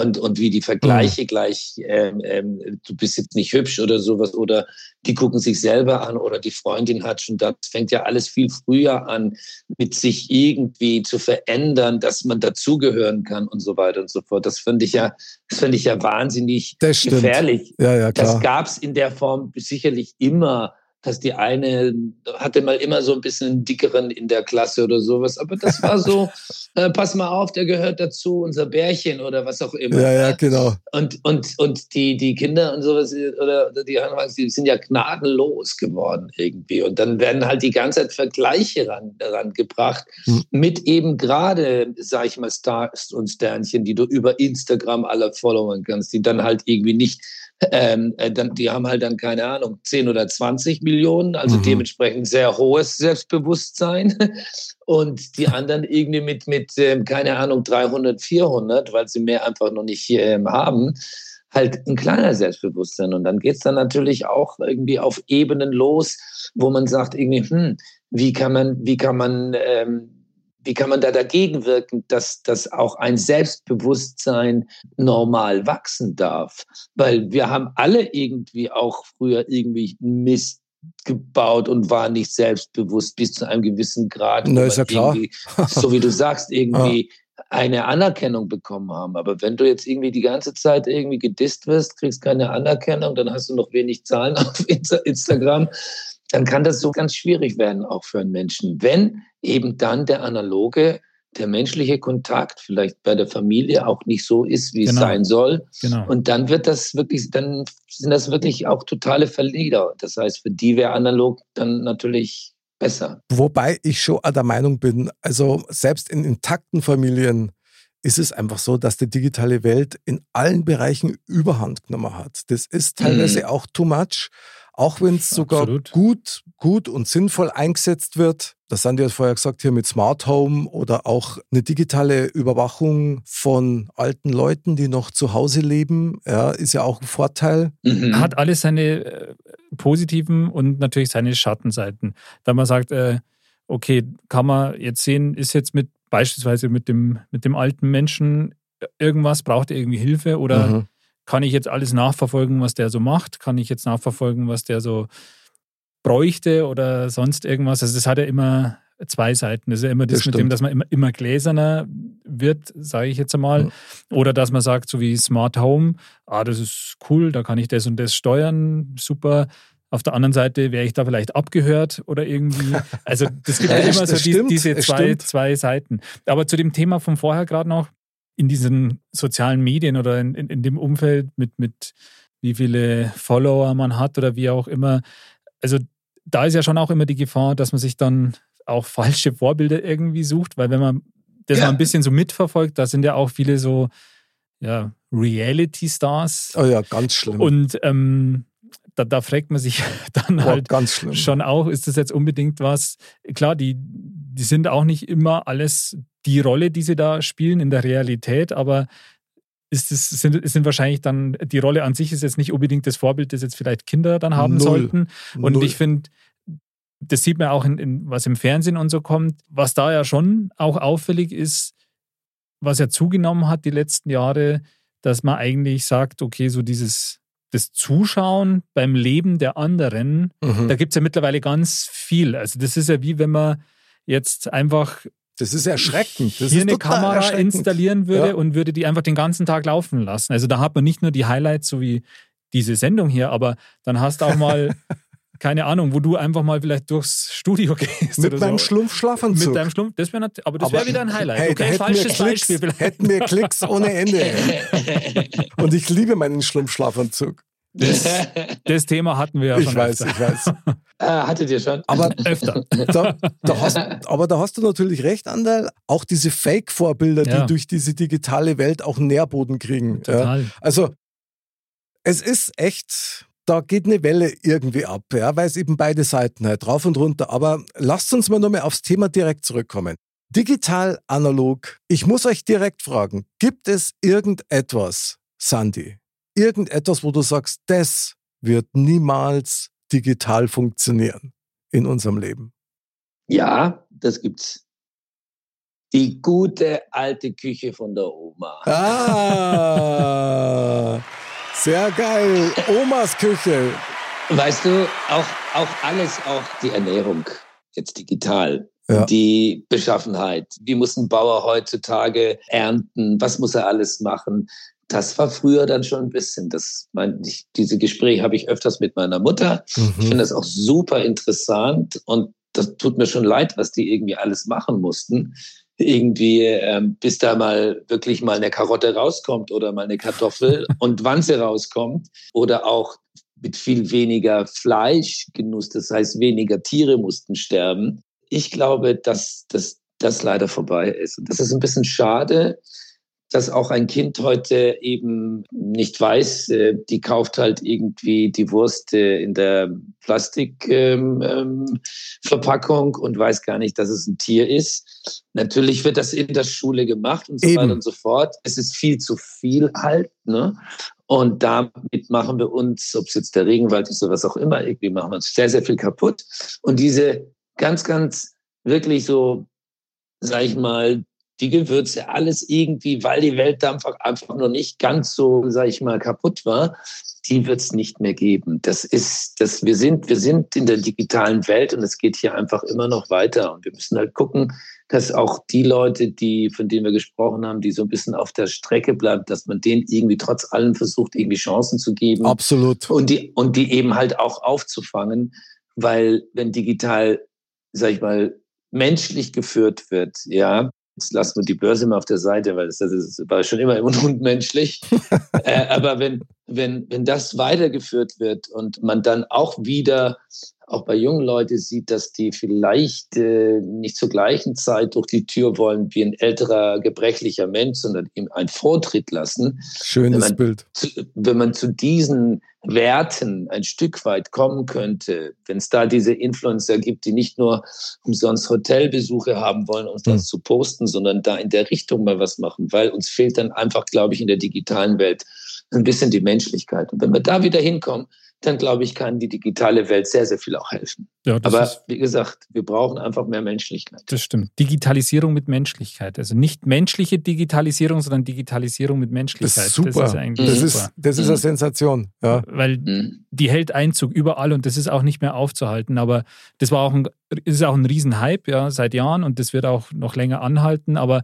Und, und wie die Vergleiche mhm. gleich, ähm, ähm, du bist jetzt nicht hübsch oder sowas, oder die gucken sich selber an oder die Freundin hat schon, das fängt ja alles viel früher an, mit sich irgendwie zu verändern, dass man dazugehören kann und so weiter und so fort. Das finde ich ja, das finde ich ja wahnsinnig gefährlich. Ja, ja, klar. Das gab es in der Form sicherlich immer dass die eine hatte mal immer so ein bisschen einen dickeren in der Klasse oder sowas, aber das war so, [laughs] äh, pass mal auf, der gehört dazu, unser Bärchen oder was auch immer. Ja, ja, genau. Und, und, und die, die Kinder und sowas, oder die, die sind ja gnadenlos geworden irgendwie. Und dann werden halt die ganze Zeit Vergleiche ran, rangebracht hm. mit eben gerade, sag ich mal, Stars und Sternchen, die du über Instagram alle followen kannst, die dann halt irgendwie nicht ähm, äh, dann, die haben halt dann keine Ahnung, 10 oder 20 Millionen, also mhm. dementsprechend sehr hohes Selbstbewusstsein. [laughs] Und die anderen irgendwie mit, mit ähm, keine Ahnung, 300, 400, weil sie mehr einfach noch nicht ähm, haben, halt ein kleiner Selbstbewusstsein. Und dann geht es dann natürlich auch irgendwie auf Ebenen los, wo man sagt, irgendwie, hm, wie kann man, wie kann man ähm, wie kann man da dagegen wirken, dass, dass auch ein Selbstbewusstsein normal wachsen darf? Weil wir haben alle irgendwie auch früher irgendwie Mist gebaut und waren nicht selbstbewusst bis zu einem gewissen Grad. Na, ist ja klar. so wie du sagst, [laughs] irgendwie ja. eine Anerkennung bekommen haben. Aber wenn du jetzt irgendwie die ganze Zeit irgendwie gedisst wirst, kriegst keine Anerkennung, dann hast du noch wenig Zahlen [laughs] auf Instagram dann kann das so ganz schwierig werden, auch für einen Menschen, wenn eben dann der analoge, der menschliche Kontakt vielleicht bei der Familie auch nicht so ist, wie genau. es sein soll. Genau. Und dann wird das wirklich, dann sind das wirklich auch totale Verlierer. Das heißt, für die wäre analog dann natürlich besser. Wobei ich schon der Meinung bin, also selbst in intakten Familien ist es einfach so, dass die digitale Welt in allen Bereichen Überhand genommen hat. Das ist teilweise mhm. auch too much. Auch wenn es sogar gut, gut und sinnvoll eingesetzt wird. Das haben die ja vorher gesagt, hier mit Smart Home oder auch eine digitale Überwachung von alten Leuten, die noch zu Hause leben, ja, ist ja auch ein Vorteil. Mhm. Hat alles seine äh, positiven und natürlich seine Schattenseiten. Da man sagt, äh, okay, kann man jetzt sehen, ist jetzt mit beispielsweise mit dem, mit dem alten Menschen irgendwas, braucht er irgendwie Hilfe oder mhm kann ich jetzt alles nachverfolgen, was der so macht? Kann ich jetzt nachverfolgen, was der so bräuchte oder sonst irgendwas? Also das hat ja immer zwei Seiten. Das ist ja immer das, das mit dem, dass man immer, immer gläserner wird, sage ich jetzt einmal. Mhm. Oder dass man sagt, so wie Smart Home, ah, das ist cool, da kann ich das und das steuern, super. Auf der anderen Seite wäre ich da vielleicht abgehört oder irgendwie. [laughs] Also das gibt ja, immer so die, stimmt, diese zwei, zwei Seiten. Aber zu dem Thema von vorher gerade noch, in diesen sozialen Medien oder in, in, in dem Umfeld mit, mit wie viele Follower man hat oder wie auch immer. Also da ist ja schon auch immer die Gefahr, dass man sich dann auch [laughs] falsche Vorbilder irgendwie sucht, weil wenn man das ja. mal ein bisschen so mitverfolgt, da sind ja auch viele so ja, Reality-Stars. Oh ja, ganz schlimm. Und ähm, da, da, fragt man sich [laughs] dann halt schon auch, ist das jetzt unbedingt was? Klar, die, die sind auch nicht immer alles die Rolle, die sie da spielen in der Realität, aber ist es, sind, sind wahrscheinlich dann, die Rolle an sich ist jetzt nicht unbedingt das Vorbild, das jetzt vielleicht Kinder dann haben Null. sollten. Und Null. ich finde, das sieht man auch in, in, was im Fernsehen und so kommt. Was da ja schon auch auffällig ist, was ja zugenommen hat die letzten Jahre, dass man eigentlich sagt, okay, so dieses das Zuschauen beim Leben der anderen, mhm. da gibt es ja mittlerweile ganz viel. Also das ist ja wie wenn man jetzt einfach das ist erschreckend. Das hier ist eine Kamera installieren würde ja. und würde die einfach den ganzen Tag laufen lassen. Also da hat man nicht nur die Highlights, so wie diese Sendung hier, aber dann hast du auch mal [laughs] keine Ahnung, wo du einfach mal vielleicht durchs Studio [laughs] gehst. Mit meinem so. Schlumpfschlafanzug. Mit deinem Schlumpf, das wäre aber das wäre wieder ein Highlight. Hey, okay, falsches Klicks, Beispiel vielleicht. Hätten wir Klicks ohne Ende. [laughs] Und ich liebe meinen Schlumpfschlafanzug. Das, das, Thema hatten wir ja schon. Weiß, ich weiß, ich [laughs] weiß. Ah, hattet ihr schon? Aber öfter. Da, da hast, aber da hast du natürlich recht, Andal. Auch diese Fake-Vorbilder, ja. die durch diese digitale Welt auch Nährboden kriegen. Total. Ja. Also, es ist echt da geht eine Welle irgendwie ab, ja, weil es eben beide Seiten halt drauf und runter. Aber lasst uns mal nochmal aufs Thema direkt zurückkommen. Digital, analog. Ich muss euch direkt fragen, gibt es irgendetwas, Sandy, irgendetwas, wo du sagst, das wird niemals digital funktionieren in unserem Leben? Ja, das gibt's. Die gute alte Küche von der Oma. Ah! [laughs] Sehr geil. Omas Küche. Weißt du, auch, auch alles, auch die Ernährung, jetzt digital. Ja. Die Beschaffenheit. Wie muss ein Bauer heutzutage ernten? Was muss er alles machen? Das war früher dann schon ein bisschen. Das, mein, ich, diese Gespräche habe ich öfters mit meiner Mutter. Mhm. Ich finde das auch super interessant und das tut mir schon leid, was die irgendwie alles machen mussten irgendwie, ähm, bis da mal wirklich mal eine Karotte rauskommt oder mal eine Kartoffel [laughs] und wann sie rauskommt oder auch mit viel weniger Fleischgenuss, das heißt weniger Tiere mussten sterben. Ich glaube, dass das leider vorbei ist. Und das ist ein bisschen schade, dass auch ein Kind heute eben nicht weiß, äh, die kauft halt irgendwie die Wurst äh, in der Plastikverpackung ähm, ähm, und weiß gar nicht, dass es ein Tier ist. Natürlich wird das in der Schule gemacht und so eben. weiter und so fort. Es ist viel zu viel halt. Ne? Und damit machen wir uns, ob es jetzt der Regenwald ist oder was auch immer, irgendwie machen wir uns sehr, sehr viel kaputt. Und diese ganz, ganz wirklich so, sag ich mal, die Gewürze, alles irgendwie, weil die Welt einfach, einfach noch nicht ganz so, sag ich mal, kaputt war, die wird es nicht mehr geben. Das ist, das, wir sind, wir sind in der digitalen Welt und es geht hier einfach immer noch weiter. Und wir müssen halt gucken, dass auch die Leute, die, von denen wir gesprochen haben, die so ein bisschen auf der Strecke bleiben, dass man denen irgendwie trotz allem versucht, irgendwie Chancen zu geben. Absolut. Und die, und die eben halt auch aufzufangen, weil wenn digital, sag ich mal, menschlich geführt wird, ja, jetzt lassen wir die Börse mal auf der Seite, weil das, das war schon immer [laughs] unmenschlich. äh, aber wenn, wenn, wenn das weitergeführt wird und man dann auch wieder auch bei jungen Leuten sieht, dass die vielleicht äh, nicht zur gleichen Zeit durch die Tür wollen wie ein älterer, gebrechlicher Mensch, sondern ihm einen Vortritt lassen. Schönes Bild. Zu, wenn man zu diesen Werten ein Stück weit kommen könnte, wenn es da diese Influencer gibt, die nicht nur umsonst Hotelbesuche haben wollen, uns das mhm. zu posten, sondern da in der Richtung mal was machen, weil uns fehlt dann einfach, glaube ich, in der digitalen Welt ein bisschen die Menschlichkeit. Und wenn wir da wieder hinkommen, dann glaube ich, kann die digitale Welt sehr, sehr viel auch helfen. Ja, Aber ist, wie gesagt, wir brauchen einfach mehr Menschlichkeit. Das stimmt. Digitalisierung mit Menschlichkeit. Also nicht menschliche Digitalisierung, sondern Digitalisierung mit Menschlichkeit. Das ist super. Das ist, eigentlich das super. ist, das ist eine mhm. Sensation. Ja. Weil mhm. die hält Einzug überall und das ist auch nicht mehr aufzuhalten. Aber das war auch ein, ist auch ein Riesenhype ja, seit Jahren und das wird auch noch länger anhalten. Aber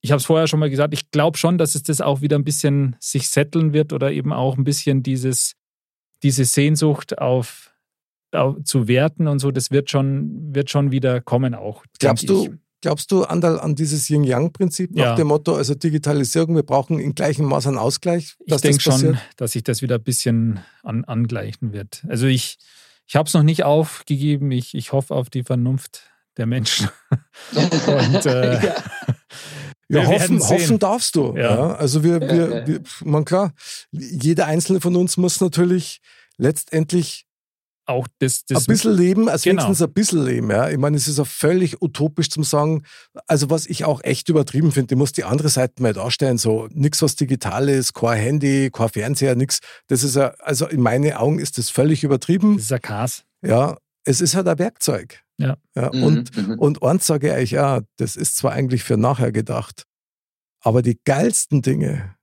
ich habe es vorher schon mal gesagt, ich glaube schon, dass es das auch wieder ein bisschen sich setteln wird oder eben auch ein bisschen dieses diese Sehnsucht auf zu werten und so, das wird schon, wird schon wieder kommen auch. Glaubst du, glaubst du, Andal, an dieses Yin-Yang-Prinzip nach Ja. dem Motto, also Digitalisierung, wir brauchen in gleichem Maß einen Ausgleich? Ich denke schon, dass sich das wieder ein bisschen an, angleichen wird. Also ich, ich habe es noch nicht aufgegeben. Ich, ich hoffe auf die Vernunft der Menschen. [laughs] Und äh, Ja. [laughs] Ja, Wir hoffen, hoffen darfst du. Ja. Ja. Also wir, Ja, wir, ja. wir, man klar, jeder einzelne von uns muss natürlich letztendlich auch das, das ein bisschen leben, also Genau. wenigstens ein bisschen leben. Ja. Ich meine, es ist auch völlig utopisch zum sagen, also was ich auch echt übertrieben finde, ich muss die andere Seite mal darstellen, so nichts was digital ist, kein Handy, kein Fernseher, nichts. Das ist ja, also in meinen Augen ist das völlig übertrieben. das ist ein Kas. Ja, es ist halt ein Werkzeug. Ja. ja Mhm, und, mhm. und eins sage ich euch, ja, das ist zwar eigentlich für nachher gedacht, aber die geilsten Dinge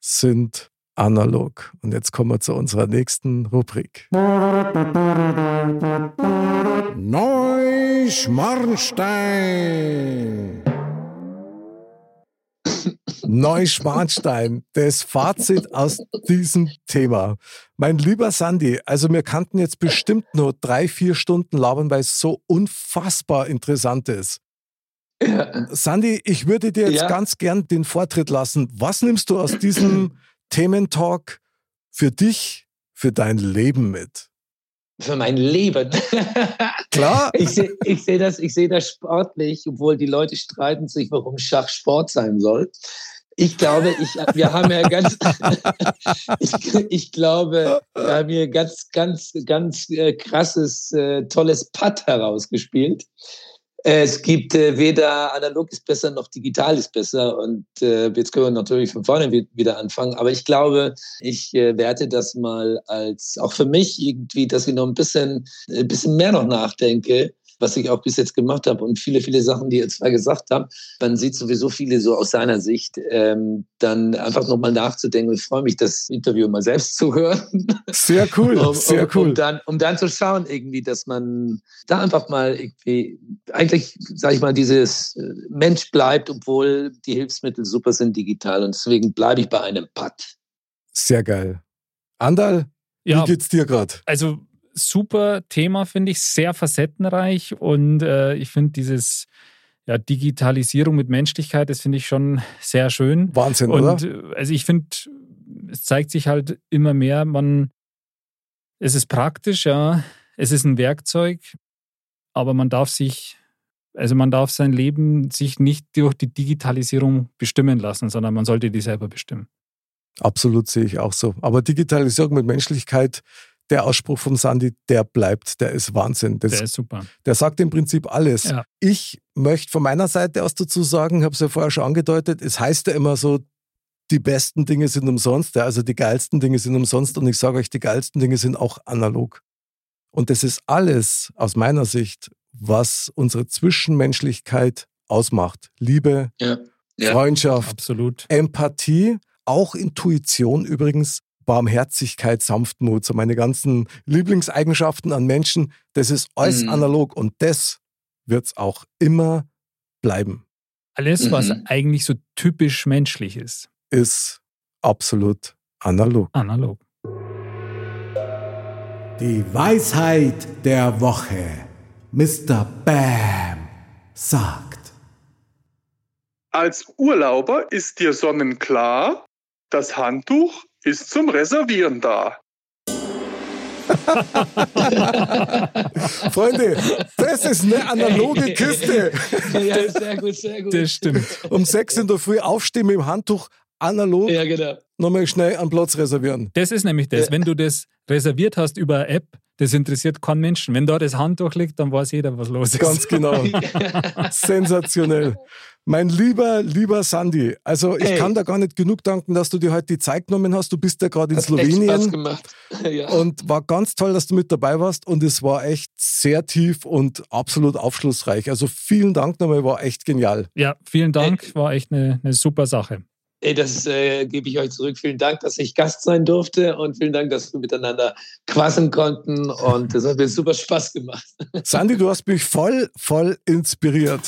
sind analog. Und jetzt kommen wir zu unserer nächsten Rubrik. Neuschmarnstein. Neuschmarnstein, das Fazit aus diesem Thema. Mein lieber Sandy, also wir kannten jetzt bestimmt nur drei, vier Stunden labern, weil es so unfassbar interessant ist. Ja. Sandy, ich würde dir jetzt Ja. ganz gern den Vortritt lassen. Was nimmst du aus diesem [clears throat] Thementalk für dich, für dein Leben mit? Für mein Leben. [laughs] Klar, Ich sehe ich seh das, ich seh das sportlich, obwohl die Leute streiten sich, warum Schach Sport sein soll. Ich glaube, ich, wir haben ja ganz, [laughs] ich, ich glaube, wir haben hier ganz, ganz, ganz äh, krasses, äh, tolles Putt herausgespielt. Äh, Es gibt äh, weder analog ist besser noch digital ist besser. Und äh, jetzt können wir natürlich von vorne wi- wieder anfangen. Aber ich glaube, ich äh, werte das mal als auch für mich irgendwie, dass ich noch ein bisschen, ein bisschen mehr noch nachdenke, was ich auch bis jetzt gemacht habe und viele, viele Sachen, die ihr zwei gesagt habt. Man sieht sowieso viele so aus seiner Sicht, ähm, dann einfach nochmal nachzudenken. Ich freue mich, das Interview mal selbst zu hören. sehr cool, [laughs] um, sehr um, cool. Um dann, um dann zu schauen, irgendwie, dass man da einfach mal irgendwie, eigentlich, sage ich mal, dieses äh, Mensch bleibt, obwohl die Hilfsmittel super sind digital. Und deswegen bleibe ich bei einem Putt. Sehr geil. Andal, Ja, wie geht's dir gerade? also super Thema, finde ich, sehr facettenreich und äh, ich finde dieses ja, Digitalisierung mit Menschlichkeit, das finde ich schon sehr schön. Wahnsinn, Und oder? äh, also ich finde, es zeigt sich halt immer mehr, man, es ist praktisch, ja, es ist ein Werkzeug, aber man darf sich, also man darf sein Leben sich nicht durch die Digitalisierung bestimmen lassen, sondern man sollte die selber bestimmen. Absolut sehe ich auch so. Aber Digitalisierung mit Menschlichkeit, der Ausspruch vom Sandy, der bleibt, der ist Wahnsinn. Das, Der ist super. der sagt im Prinzip alles. Ja. Ich möchte von meiner Seite aus dazu sagen, habe es ja vorher schon angedeutet, es heißt ja immer so, die besten Dinge sind umsonst, ja, also die geilsten Dinge sind umsonst und ich sage euch, die geilsten Dinge sind auch analog. Und das ist alles aus meiner Sicht, was unsere Zwischenmenschlichkeit ausmacht. Liebe, Ja. Ja. Freundschaft, Absolut. Empathie, auch Intuition übrigens, Barmherzigkeit, Sanftmut, so meine ganzen Lieblingseigenschaften an Menschen, das ist alles Mhm. analog und das wird es auch immer bleiben. Alles, was Mhm. eigentlich so typisch menschlich ist, Ist absolut analog. analog. Die Weisheit der Woche. Mr. Bam sagt. Als Urlauber ist dir sonnenklar, das Handtuch ist zum Reservieren da. [laughs] Freunde, das ist eine analoge [laughs] Kiste. ja, sehr gut, sehr gut. Das stimmt. Um sechs in der Früh aufstehen mit dem Handtuch, analog, Ja, genau. nochmal schnell einen Platz reservieren. Das ist nämlich das. Ja. Wenn du das reserviert hast über eine App, das interessiert keinen Menschen. Wenn da das Handtuch liegt, dann weiß jeder, was los ist. Ganz genau. [laughs] Sensationell. Mein lieber, lieber Sandy, also ich Hey. kann da gar nicht genug danken, dass du dir heute die Zeit genommen hast. Du bist ja gerade in Hat echt Spaß Slowenien gemacht. [laughs] Ja. und war ganz toll, dass du mit dabei warst und es war echt sehr tief und absolut aufschlussreich. Also vielen Dank nochmal, war echt genial. Ja, vielen Dank. War echt eine, eine super Sache. Ey, das äh, gebe ich euch zurück. Vielen Dank, dass ich Gast sein durfte und vielen Dank, dass wir miteinander quassen konnten und das hat mir super Spaß gemacht. [laughs] Sandy, du hast mich voll, voll inspiriert.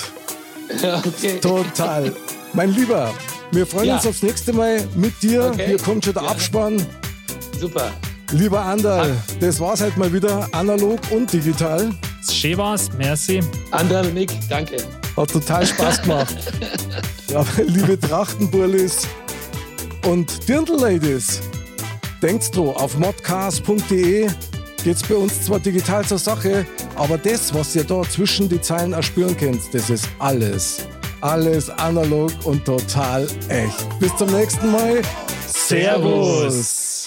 Ja, okay. Total. Mein Lieber, wir freuen Ja. uns aufs nächste Mal mit dir. Okay. Hier kommt schon der Ja. Abspann. Super. Lieber Anderl, das war's halt mal wieder, analog und digital. Schön war's, merci. Anderl, Nick, danke. Hat total Spaß gemacht. [laughs] ja, liebe Trachtenburlis und Dirndl-Ladies, denkt dran, auf modcast.de geht's bei uns zwar digital zur Sache, aber das, was ihr da zwischen die Zeilen erspüren könnt, das ist alles. Alles analog und total echt. Bis zum nächsten Mal. Servus.